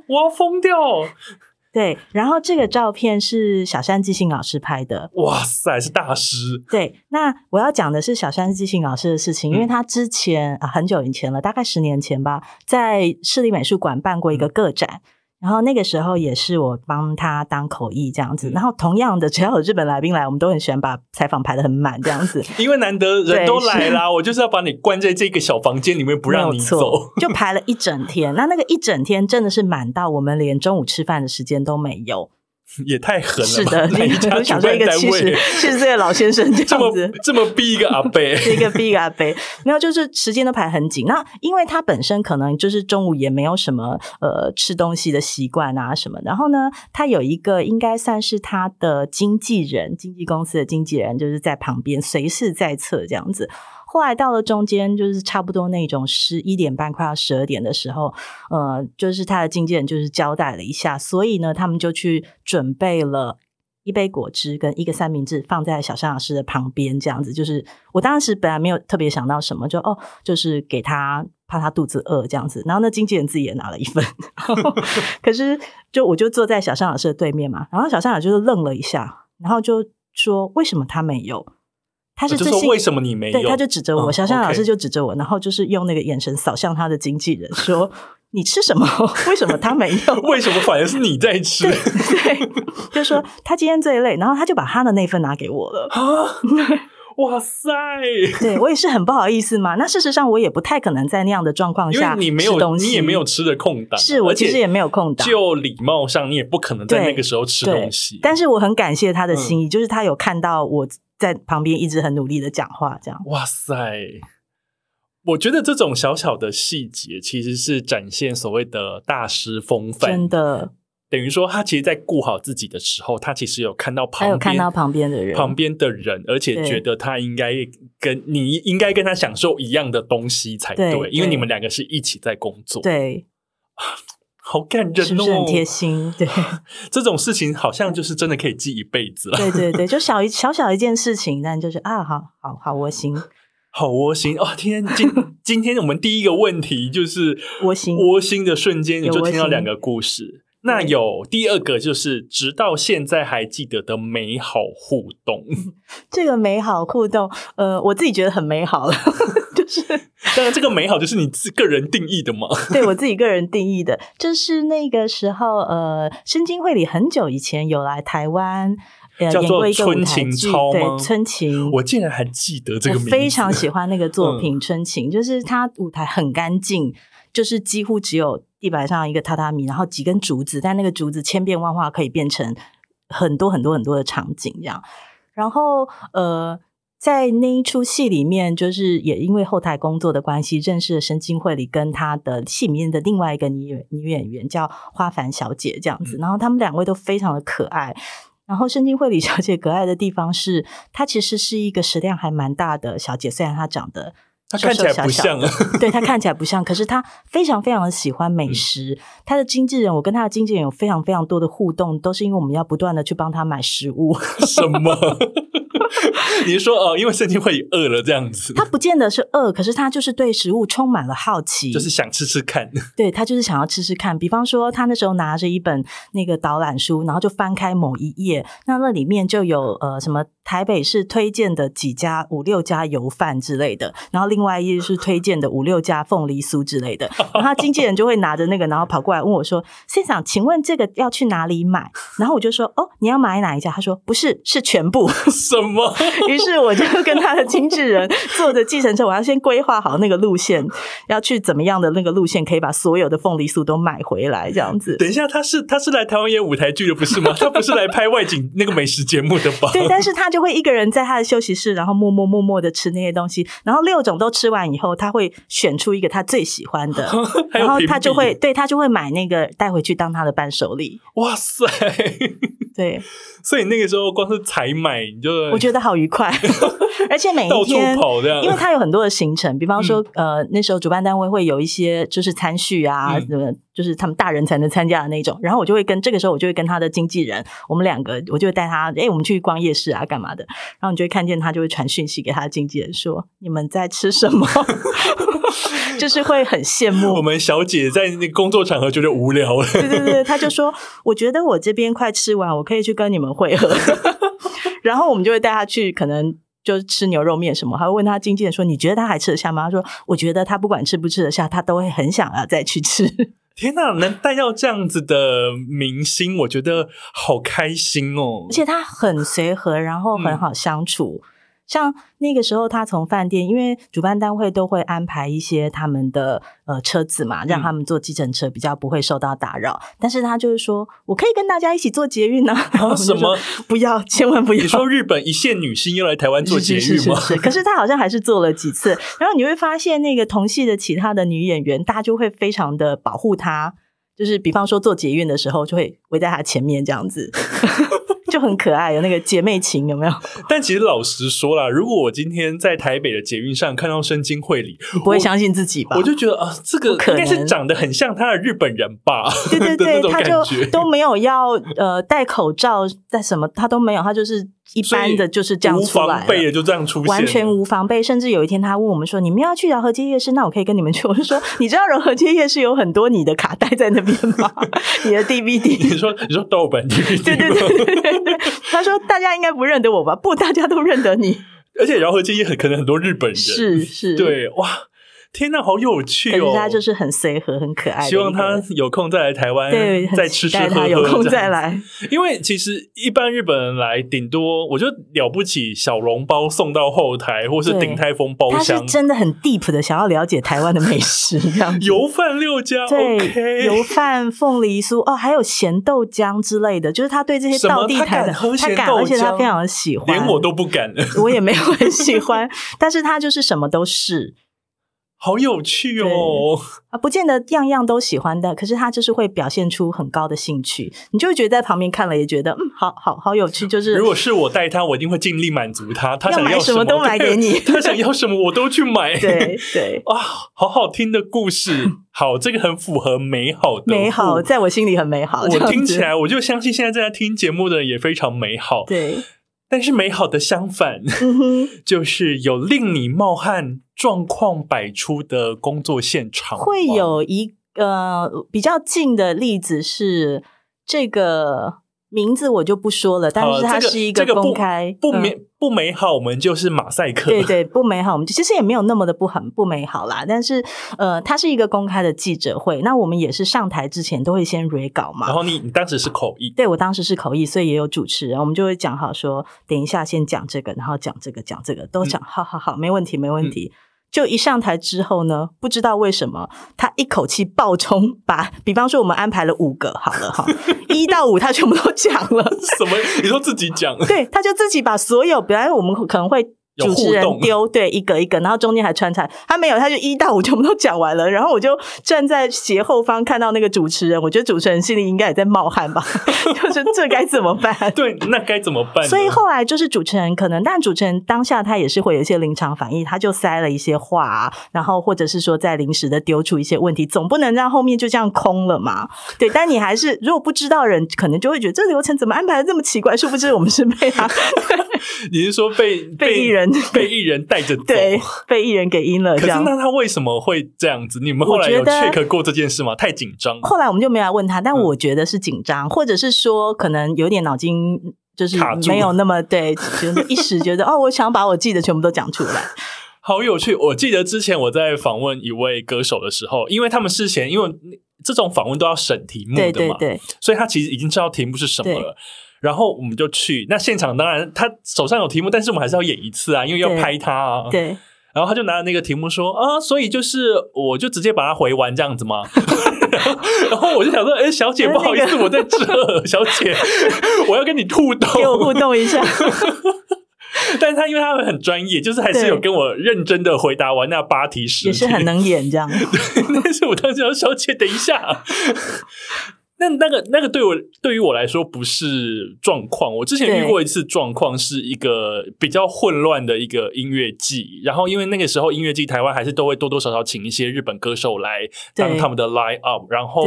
我要疯掉！[laughs] 对，然后这个照片是小山纪信老师拍的。哇塞，是大师！对，那我要讲的是小山纪信老师的事情，因为他之前啊很久以前了，大概十年前吧，在市立美术馆办过一个个展。嗯然后那个时候也是我帮他当口译这样子，然后同样的，只要有日本来宾来，我们都很喜欢把采访排的很满这样子，[laughs] 因为难得人都来啦，我就是要把你关在这个小房间里面不让你走，就排了一整天。那那个一整天真的是满到我们连中午吃饭的时间都没有。[laughs] 也太狠了！是的，[laughs] [laughs] 你想说一个七十七十岁的老先生这样子，这么这么逼一个阿伯，一个逼一个阿伯，没有，就是时间都排很紧。那因为他本身可能就是中午也没有什么呃吃东西的习惯啊什么，然后呢，他有一个应该算是他的经纪人，经纪公司的经纪人，就是在旁边随时在侧这样子。后来到了中间，就是差不多那种十一点半快要十二点的时候，呃，就是他的经纪人就是交代了一下，所以呢，他们就去准备了一杯果汁跟一个三明治放在小山老师的旁边，这样子就是我当时本来没有特别想到什么，就哦，就是给他怕他肚子饿这样子。然后那经纪人自己也拿了一份，[laughs] 可是就我就坐在小山老师的对面嘛，然后小山老师就愣了一下，然后就说：“为什么他没有？”他是就说：“为什么你没有？”对，他就指着我，哦、小象老师就指着我，然后就是用那个眼神扫向他的经纪人说。[laughs] 你吃什么？[laughs] 为什么他没有？[laughs] 为什么反而是你在吃？对，对，就说他今天最累，然后他就把他的那份拿给我了。啊！哇塞！对，我也是很不好意思嘛。那事实上我也不太可能在那样的状况下，因为你没有，你也没有吃的空档。是我其实也没有空档。就礼貌上，你也不可能在那个时候吃东西。但是我很感谢他的心意，嗯、就是他有看到我在旁边一直很努力的讲话，这样。哇塞！我觉得这种小小的细节，其实是展现所谓的大师风范。真的，等于说他其实，在顾好自己的时候，他其实有看到旁边，看到旁边的人，旁边的人，而且觉得他应该跟你应该跟他享受一样的东西才对，对，因为你们两个是一起在工作。对，好感人哦，是不是很贴心？[laughs] 对，这种事情好像就是真的可以记一辈子了。对对对，就小一小小一件事情，但就是啊，好好好窝心。[laughs] 好窝心哦！天，今 [laughs] 今天我们第一个问题就是窝心窝心的瞬间，你就听到两个故事。那有第二个就是直到现在还记得的美好互动。这个美好互动，呃，我自己觉得很美好了，就是当然这个美好就是你自个人定义的嘛。对，我自己个人定义的，就是那个时候，呃，申京会里很久以前有来台湾。叫做春情操吗？对，春情，我竟然还记得这个名字。我非常喜欢那个作品《春情》，嗯，就是它舞台很干净，就是几乎只有地板上一个榻榻米，然后几根竹子，但那个竹子千变万化，可以变成很多很多很多的场景这样。然后呃，在那一出戏里面，就是也因为后台工作的关系，认识了申京会里跟他的戏里面的另外一个女女演员叫花凡小姐这样子，然后他们两位都非常的可爱。然后申京会里小姐可爱的地方是，她其实是一个食量还蛮大的小姐，虽然她长得她看起来不像，对，她看起来不像，可是她非常非常的喜欢美食。她、嗯、的经纪人，我跟她的经纪人有非常非常多的互动，都是因为我们要不断的去帮她买食物。什么？[laughs] 你是说哦，因为圣经会饿了这样子？他不见得是饿，可是他就是对食物充满了好奇，就是想吃吃看。[laughs] 对，他就是想要吃吃看。比方说，他那时候拿着一本那个导览书，然后就翻开某一页，那那里面就有呃什么台北市推荐的几家五六家油饭之类的，然后另外一页是推荐的五六家凤梨酥之类的。[laughs] 然后他经纪人就会拿着那个，然后跑过来问我说：“现场，请问这个要去哪里买？”然后我就说：“哦，你要买哪一家？”他说：“不是，是全部。”什么？[laughs] 于是我就跟他的经纪人 [laughs] 坐着计程车，我要先规划好那个路线，要去怎么样的那个路线，可以把所有的凤梨酥都买回来，这样子。等一下，他是他是来台湾演舞台剧的，不是吗？[laughs] 他不是来拍外景那个美食节目的吧？对，但是他就会一个人在他的休息室，然后默默默默的吃那些东西，然后六种都吃完以后，他会选出一个他最喜欢的，然后他就会对他就会买那个带回去当他的伴手礼。哇塞！对，所以那个时候光是采买你就我觉得好愉快，[laughs] 而且每一天跑这样，因为他有很多的行程，比方说、嗯、呃那时候主办单位会有一些就是餐叙啊，什、嗯、么就是他们大人才能参加的那种，然后我就会跟这个时候我就会跟他的经纪人，我们两个我就会带他，哎，我们去逛夜市啊，干嘛的，然后你就会看见他就会传讯息给他的经纪人说，你们在吃什么？[laughs] 就是会很羡慕我们小姐在那工作场合觉得无聊了。对对对，他就说：“我觉得我这边快吃完，我可以去跟你们会合。[laughs] ”然后我们就会带他去，可能就吃牛肉面什么，还会问他经纪人说：“你觉得他还吃得下吗？”他说：“我觉得他不管吃不吃得下，他都会很想要再去吃。”天哪，能带到这样子的明星，我觉得好开心哦！而且他很随和，然后很好相处。嗯像那个时候，他从饭店，因为主办单位都会安排一些他们的呃车子嘛，让他们坐计程车比较不会受到打扰。嗯、但是他就是说，我可以跟大家一起坐捷运呢、啊。[laughs] 什么？不要，千万不要！你说日本一线女星又来台湾坐捷运吗？可是他好像还是坐了几次。然后你会发现，那个同系的其他的女演员，大家就会非常的保护她，就是比方说坐捷运的时候，就会围在她前面这样子。[laughs] 就很可爱，有那个姐妹情，有没有？[laughs] 但其实老实说啦，如果我今天在台北的捷运上看到深金惠里，不会相信自己吧？我，我就觉得啊，这个应该是长得很像他的日本人吧？对对对，他就都没有要呃戴口罩，戴什么他都没有，他就是。一般的就是这样出来，无防备的就这样出现，完全无防备。甚至有一天，他问我们说：“你们要去饶河街夜市，那我可以跟你们去。”我就说：“你知道饶河街夜市有很多你的卡带在那边吗？[laughs] 你的 DVD？” [laughs] 你说：“你说豆本 DVD？” [laughs] 对对对对对对。他说：“大家应该不认得我吧？不，大家都认得你。而且饶河街也很可能很多日本人，是是，对哇。”天呐，好有趣哦！可是他就是很随和、很可爱。希望他有空再来台湾，对，再吃吃喝喝。他有空再来，因为其实一般日本人来，顶多我觉得了不起，小笼包送到后台，或是鼎泰丰包厢。他是真的很 deep 的想要了解台湾的美食，这样。[laughs] 油饭六家，对油饭、凤梨酥哦，还有咸豆浆之类的，就是他对这些道地台的，他敢，他敢，而且他非常的喜欢，连我都不敢，我也没有很喜欢，[laughs] 但是他就是什么都是。好有趣哦！啊，不见得样样都喜欢的，可是他就是会表现出很高的兴趣，你就会觉得在旁边看了也觉得，嗯，好好好有趣。就是如果是我带他，我一定会尽力满足他，他想要买什么都买给你，[laughs] 他想要什么我都去买。[laughs] 对对啊，好好听的故事，好，这个很符合美好的美好，在我心里很美好。我听起来，我就相信现在正在听节目的人也非常美好。对。但是美好的相反，嗯、就是有令你冒汗、状况百出的工作现场。会有一个比较近的例子是这个。名字我就不说了，但是它是一个公开，这个、不，不美、嗯、不美好，我们就是马赛克。对对，不美好，我们其实也没有那么的不很不美好啦。但是呃，它是一个公开的记者会，那我们也是上台之前都会先 re 稿嘛。然后你你当时是口译，对，我当时是口译，所以也有主持人，我们就会讲好说，等一下先讲这个，然后讲这个，讲这个都讲，好好好，没问题，没问题。嗯就一上台之后呢，不知道为什么他一口气爆冲，[laughs] 把比方说我们安排了五个，好了哈，一到五他全部都讲了。[laughs] 什么？你说自己讲？对，他就自己把所有，本来我们可能会。主持人丢对一个一个，然后中间还穿插，他没有，他就一到五全部都讲完了，然后我就站在斜后方看到那个主持人，我觉得主持人心里应该也在冒汗吧，[laughs] 就是这该怎么办？[laughs] 对，那该怎么办？所以后来就是主持人可能，但主持人当下他也是会有一些临场反应，他就塞了一些话啊，然后或者是说在临时的丢出一些问题，总不能让后面就这样空了嘛？对，但你还是如果不知道人，可能就会觉得这流程怎么安排的这么奇怪？殊不知我们是被他，[laughs] 你是说被被艺人？[laughs] 被艺人带着走，对，被艺人给阴了。可是那他为什么会这样子？你们后来有 check 过这件事吗？太紧张。后来我们就没来问他，但我觉得是紧张，嗯、或者是说可能有点脑筋就是没有那么对，就是一时觉得 [laughs] 哦，我想把我记得全部都讲出来。好有趣！我记得之前我在访问一位歌手的时候，因为他们事前因为这种访问都要审题目的嘛，对对对，所以他其实已经知道题目是什么了。然后我们就去那现场，当然他手上有题目，但是我们还是要演一次啊，因为要拍他啊。对。对然后他就拿着那个题目说啊，所以就是我就直接把它回完这样子吗？[laughs] 然后我就想说，哎，小姐不好意思，我在这，小姐，[laughs] 我要跟你互动，给我互动一下。[laughs] 但是他因为他们很专业，就是还是有跟我认真的回答完那八题时，也是很能演这样。对，但是我当时说，小姐，等一下。那那个那个对我对于我来说不是状况。我之前遇过一次状况，是一个比较混乱的一个音乐季。然后因为那个时候音乐季台湾还是都会多多少少请一些日本歌手来当他们的 line up，然后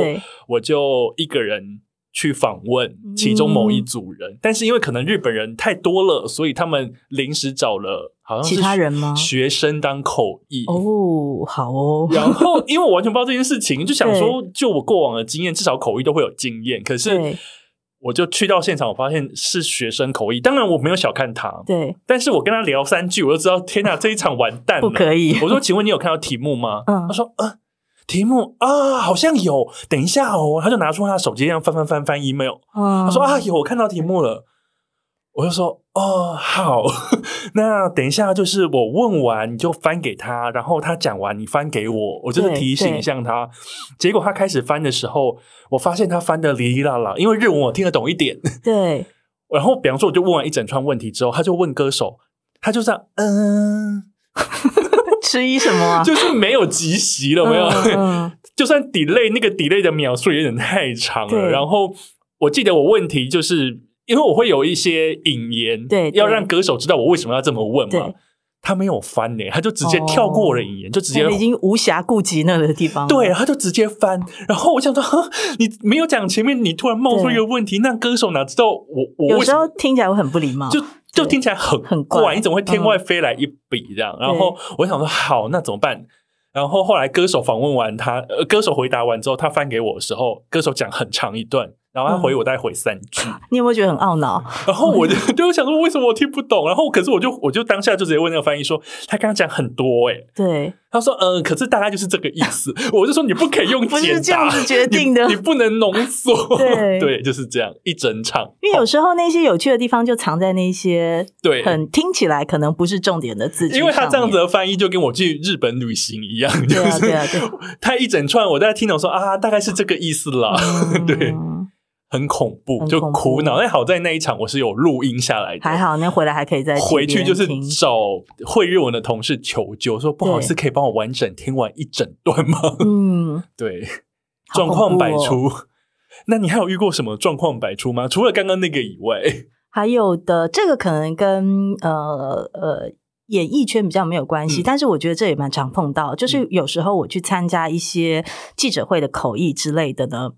我就一个人。去访问其中某一组人，嗯，但是因为可能日本人太多了，所以他们临时找了好像是其他人吗？学生当口译哦，好哦。[laughs] 然后因为我完全不知道这件事情，[laughs] 就想说，就我过往的经验，至少口译都会有经验。可是我就去到现场，我发现是学生口译。当然我没有小看他，对。但是我跟他聊三句，我就知道，天哪，这一场完蛋了，不可以。我说，请问你有看到题目吗？嗯，他说，呃。题目啊，好像有。等一下哦，他就拿出他的手机，这样翻翻翻翻 email。他说啊，有，我看到题目了。我就说哦，好，[laughs] 那等一下就是我问完你就翻给他，然后他讲完你翻给我，我就是提醒一下他。结果他开始翻的时候，我发现他翻的哩哩啦啦，因为日文我听得懂一点。对。[laughs] 然后比方说，我就问完一整串问题之后，他就问歌手，他就这样嗯。[laughs] 迟疑什么啊？[laughs] 就是没有及时了，没有。嗯、[laughs] 就算 delay 那个 delay 的秒数有点太长了。然后我记得我问题就是因为我会有一些引言，对，要让歌手知道我为什么要这么问嘛。他没有翻呢，他就直接跳过了引言，就直接已经无暇顾及那个地方。对，他就直接翻。然后我想说，[laughs] 你没有讲前面，你突然冒出一个问题，那歌手哪知道我我有时候听起来会很不礼貌，就就听起来很很怪，你怎么会天外飞来一笔这样？然后我想说，好，那怎么办？然后后来歌手访问完他，呃，歌手回答完之后，他翻给我的时候，歌手讲很长一段。然后他回我，大概回三句。嗯，你有没有觉得很懊恼？[laughs] 然后我就 [laughs] 就想说，为什么我听不懂？然后可是我就我就当下就直接问那个翻译说，他刚刚讲很多哎，对，他说嗯，可是大概就是这个意思。我就说你不可以用简答，不是这样子决定的，你，你不能浓缩。[laughs] 对对，就是这样一整场。因为有时候那些有趣的地方就藏在那些对很听起来可能不是重点的字句。因为他这样子的翻译就跟我去日本旅行一样，就是对啊对啊对，他一整串我在听懂说啊，大概是这个意思啦，嗯、对。很恐怖，就苦恼。但好在那一场我是有录音下来的，还好。那回来还可以再回去，就是找会日文的同事求救，说不好意思，可以帮我完整听完一整段吗？嗯，[laughs] 对，状况百出。那你还有遇过什么状况百出吗？除了刚刚那个以外，还有的，这个可能跟呃呃演艺圈比较没有关系，嗯，但是我觉得这也蛮常碰到。就是有时候我去参加一些记者会的口译之类的呢。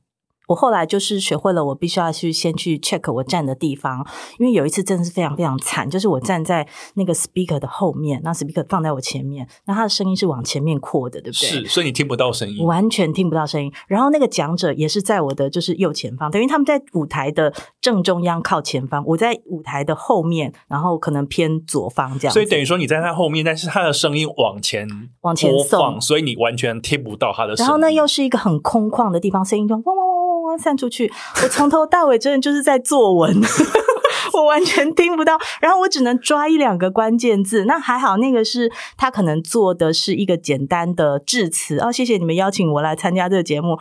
我后来就是学会了，我必须要去先去 check 我站的地方，因为有一次真的是非常非常惨，就是我站在那个 speaker 的后面，那 speaker 放在我前面，那他的声音是往前面扩的，对不对？是，所以你听不到声音，完全听不到声音。然后那个讲者也是在我的就是右前方，等于他们在舞台的正中央靠前方，我在舞台的后面，然后可能偏左方这样。所以等于说你在他后面，但是他的声音往前往前送，所以你完全听不到他的声音。然后呢，又是一个很空旷的地方，声音就嗡嗡嗡。散出去，我从头到尾真的就是在作文，[laughs] 我完全听不到，然后我只能抓一两个关键字。那还好，那个是他可能做的是一个简单的致辞。哦，谢谢你们邀请我来参加这个节目。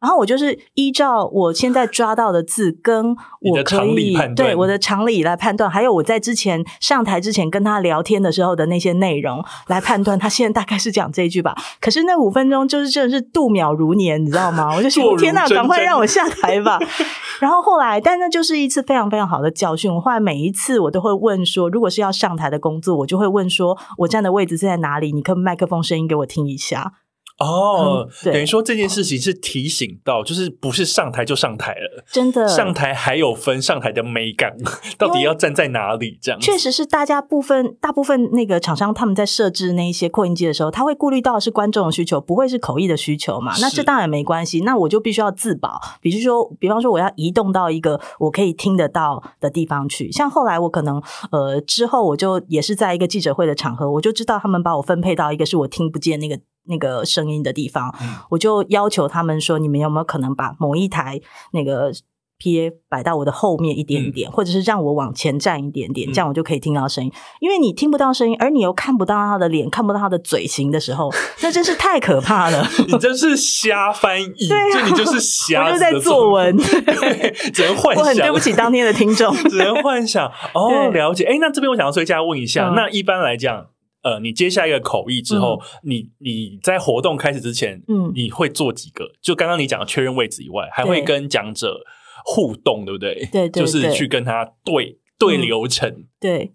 然后我就是依照我现在抓到的字，跟我 [laughs] 可以对我的常理来判断，还有我在之前上台之前跟他聊天的时候的那些内容来判断，他现在大概是讲这一句吧。可是那五分钟就是真的是度秒如年，你知道吗？我就想，天哪，赶快让我下 [laughs] 台吧。然后后来，但那就是一次非常非常好的教训。我后来每一次我都会问说，如果是要上台的工作，我就会问说，我站的位置是在哪里？你可不可以麦克风声音给我听一下。哦、嗯，等于说这件事情是提醒到，就是不是上台就上台了，真的上台还有分上台的美感，[laughs] 到底要站在哪里？这样确实是大家部分大部分那个厂商他们在设置那一些扩音机的时候，他会顾虑到的是观众的需求，不会是口译的需求嘛？那这当然没关系，那我就必须要自保，比如说，比方说我要移动到一个我可以听得到的地方去，像后来我可能呃之后我就也是在一个记者会的场合，我就知道他们把我分配到一个是我听不见那个。那个声音的地方，我就要求他们说：“你们有没有可能把某一台那个 PA 摆到我的后面一点点，或者是让我往前站一点点，这样我就可以听到声音。因为你听不到声音，而你又看不到他的脸，看不到他的嘴型的时候，[laughs] 那真是太可怕了。你真是瞎翻译，对啊，就你就是瞎，我就在作文，对，[laughs] 只能幻想。我很对不起当天的听众，[laughs] 只能幻想。哦，了解。哎，那这边我想要追加问一下，那一般来讲。呃，你接下一个口译之后，嗯、你你在活动开始之前，嗯，你会做几个？就刚刚你讲的确认位置以外，还会跟讲者互动，对不对？对，对，对，就是去跟他对对流程，嗯、对。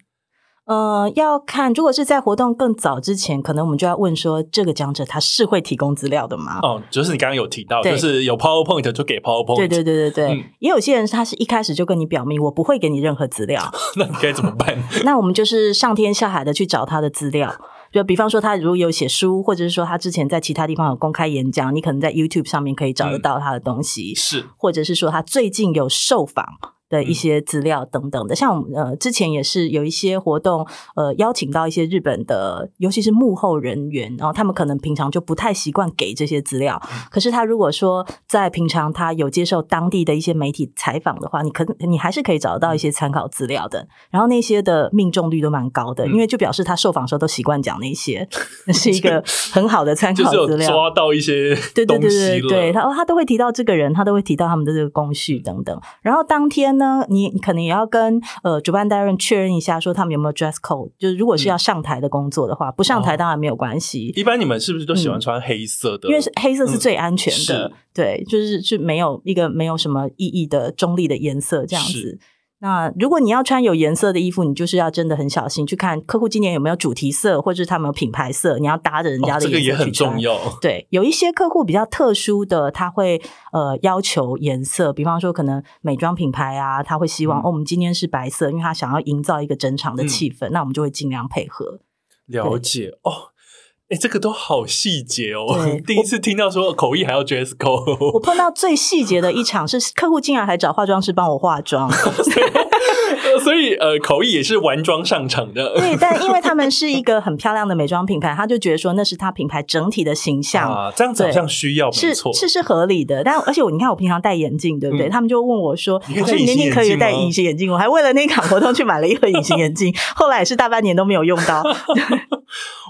呃，要看，如果是在活动更早之前，可能我们就要问说，这个讲者他是会提供资料的吗？哦，就是你刚刚有提到，就是有 PowerPoint 就给 PowerPoint。对对对对对，嗯、也有些人他是一开始就跟你表明，我不会给你任何资料。[laughs] 那你该怎么办？[laughs] 那我们就是上天下海的去找他的资料，就比方说他如果有写书，或者是说他之前在其他地方有公开演讲，你可能在 YouTube 上面可以找得到他的东西，嗯、是，或者是说他最近有受访。的一些资料等等的，像我们呃之前也是有一些活动，呃邀请到一些日本的，尤其是幕后人员，然后他们可能平常就不太习惯给这些资料，可是他如果说在平常他有接受当地的一些媒体采访的话，你可你还是可以找得到一些参考资料的，然后那些的命中率都蛮高的，因为就表示他受访时候都习惯讲那些，[laughs] 那是一个很好的参考资料，抓到一些。对对对对对，他他都会提到这个人，他都会提到他们的这个工序等等，然后当天。呢，你可能也要跟呃主办单位确认一下，说他们有没有 dress code。就是如果是要上台的工作的话，嗯、不上台当然没有关系。哦、一般你们是不是都喜欢穿黑色的？嗯、因为是黑色是最安全的，嗯、对，就是是没有一个没有什么意义的中立的颜色这样子。那如果你要穿有颜色的衣服，你就是要真的很小心去看客户今年有没有主题色，或者是他们有品牌色，你要搭着人家的颜色。哦，这个也很重要。对，有一些客户比较特殊的，他会呃要求颜色，比方说可能美妆品牌啊，他会希望、嗯、哦，我们今天是白色，因为他想要营造一个整场的气氛，嗯、那我们就会尽量配合。了解哦。哎，这个都好细节哦！[laughs] 第一次听到说口译还要 dress code。我碰到最细节的一场是客户竟然还找化妆师帮我化妆，[laughs] 所以呃，口译也是完妆上场的。对，但因为他们 [laughs] 是一个很漂亮的美妆品牌，他就觉得说那是他品牌整体的形象啊，这样子好像需要没错，是是合理的。但而且我你看我平常戴眼镜，对不对？嗯、他们就问我说：“你说你那天可以戴隐形眼镜？”我还为了那场活动去买了一盒隐形眼镜，后来也是大半年都没有用到。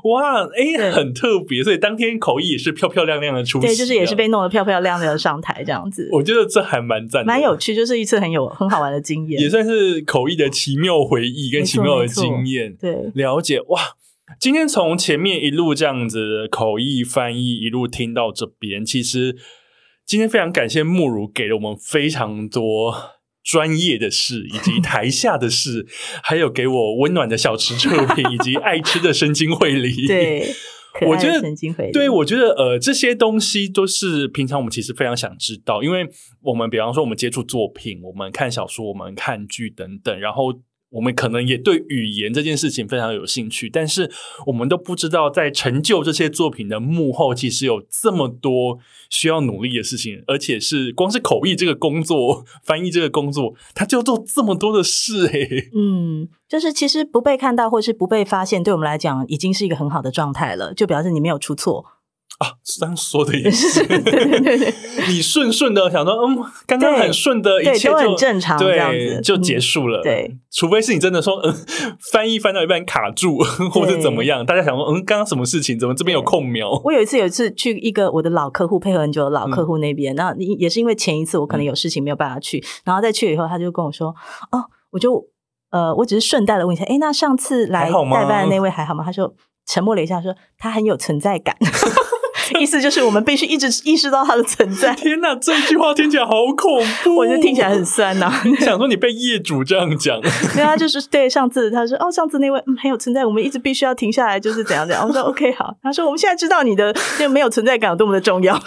哇，哎，很特别，所以当天口译也是漂漂亮亮的出席，对，就是也是被弄得漂漂亮亮的上台这样子。我觉得这还蛮赞，蛮有趣，就是一次很有很好玩的经验，也算是口译的奇妙回忆跟奇妙的经验。对，了解哇，今天从前面一路这样子口译翻译一路听到这边，其实今天非常感谢慕如给了我们非常多。专业的事，以及台下的事，[laughs] 还有给我温暖的小吃测评，[laughs] 以及爱吃的生津绘梨。对，我觉得对，我觉得呃，这些东西都是平常我们其实非常想知道，因为我们比方说我们接触作品，我们看小说，我们看剧等等，然后。我们可能也对语言这件事情非常有兴趣，但是我们都不知道，在成就这些作品的幕后，其实有这么多需要努力的事情，而且是光是口译这个工作、翻译这个工作，他就做这么多的事诶。嗯，就是其实不被看到或是不被发现，对我们来讲已经是一个很好的状态了，就表示你没有出错。啊，这样说的也是，[laughs] 对对对对，你顺顺的想说，嗯，刚刚很顺的，一切就很正常，这样子，就结束了。对，除非是你真的说，嗯，翻译翻到一半卡住，[laughs] 或者怎么样，大家想说，嗯，刚刚什么事情？怎么这边有空描？我有一次有一次去一个我的老客户，配合很久的老客户那边，那也是因为前一次我可能有事情没有办法去，然后再去以后，他就跟我说，哦，我就呃，我只是顺带的问一下，哎，那上次来代班的那位还好吗？他说沉默了一下，说他很有存在感。[laughs] [laughs] 意思就是我们必须一直意识到它的存在。[laughs] 天哪，这句话听起来好恐怖，[laughs] 我觉得听起来很酸呐、啊。想说你被业主这样讲，对啊，就是对上次他说哦，上次那位嗯很有存在，我们一直必须要停下来，就是怎样怎样。我说 OK 好，他说我们现在知道你的就没有存在感有多么的重要。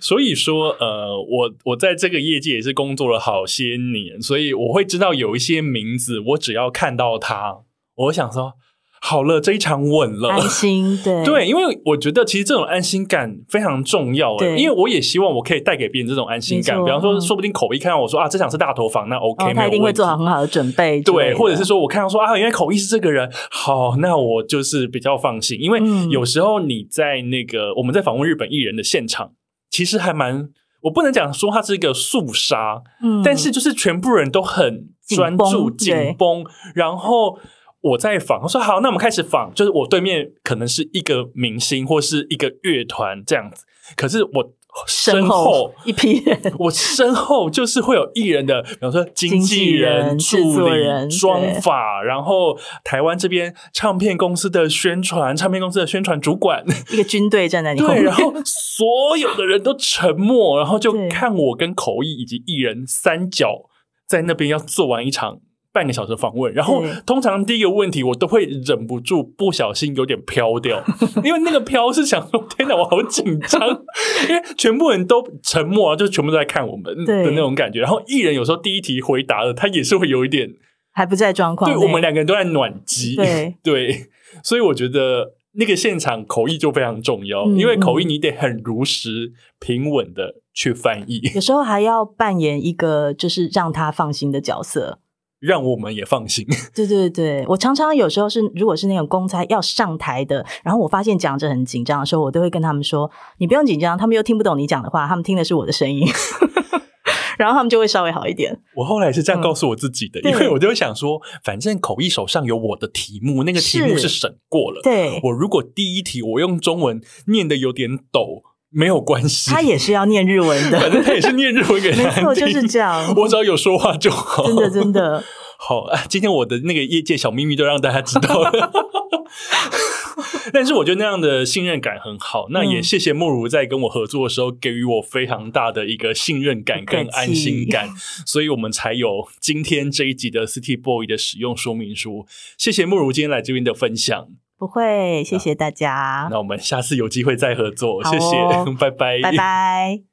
所以说呃，我我在这个业界也是工作了好些年，所以我会知道有一些名字，我只要看到他，我想说。好了，这一场稳了，安心 [laughs] 对对，因为我觉得其实这种安心感非常重要。对，因为我也希望我可以带给别人这种安心感。比方说，说不定口译看到我说啊，这场是大头房，那 OK，哦，他一定会做好很好的准备。对，或者是说我看到说啊，原来口译是这个人，好，那我就是比较放心。因为有时候你在那个我们在访问日本艺人的现场，其实还蛮，我不能讲说他是一个肃杀，嗯，但是就是全部人都很专注、紧绷，然后。我在访，我说好，那我们开始访。就是我对面可能是一个明星或是一个乐团这样子，可是我身后，一批人，[laughs] 我身后就是会有艺人的，比方说经纪人、助理、妆发，然后台湾这边唱片公司的宣传、唱片公司的宣传主管，一个军队站在你后面，对，然后所有的人都沉默，然后就看我跟口译以及艺人三角在那边要做完一场。半个小时访问，然后通常第一个问题我都会忍不住不小心有点飘掉，[laughs] 因为那个飘是想说天哪，我好紧张，[laughs] 因为全部人都沉默啊，就全部都在看我们的那种感觉。然后艺人有时候第一题回答了，他也是会有一点还不在状况，对，我们两个人都在暖机，对对，所以我觉得那个现场口译就非常重要，嗯、因为口译你得很如实平稳的去翻译，有时候还要扮演一个就是让他放心的角色。让我们也放心。对对对，我常常有时候是，如果是那种公差要上台的，然后我发现讲者很紧张的时候，我都会跟他们说：“你不用紧张，他们又听不懂你讲的话，他们听的是我的声音。[laughs] ”然后他们就会稍微好一点。我后来是这样告诉我自己的，嗯、因为我就会想说，反正口译手上有我的题目，那个题目是审过了。对，我如果第一题我用中文念的有点抖。没有关系，他也是要念日文的，[laughs] 反正他也是念日文给他听。[laughs] 没错，就是这样。我只要有说话就好。真的，真的。[laughs] 好，今天我的那个业界小秘密都让大家知道了。但是我觉得那样的信任感很好。那也谢谢莫如在跟我合作的时候，给予我非常大的一个信任感跟安心感，所以我们才有今天这一集的 City Boy 的使用说明书。谢谢莫如今天来这边的分享。不会，谢谢大家。那，我们下次有机会再合作，哦、谢谢，拜拜，拜拜。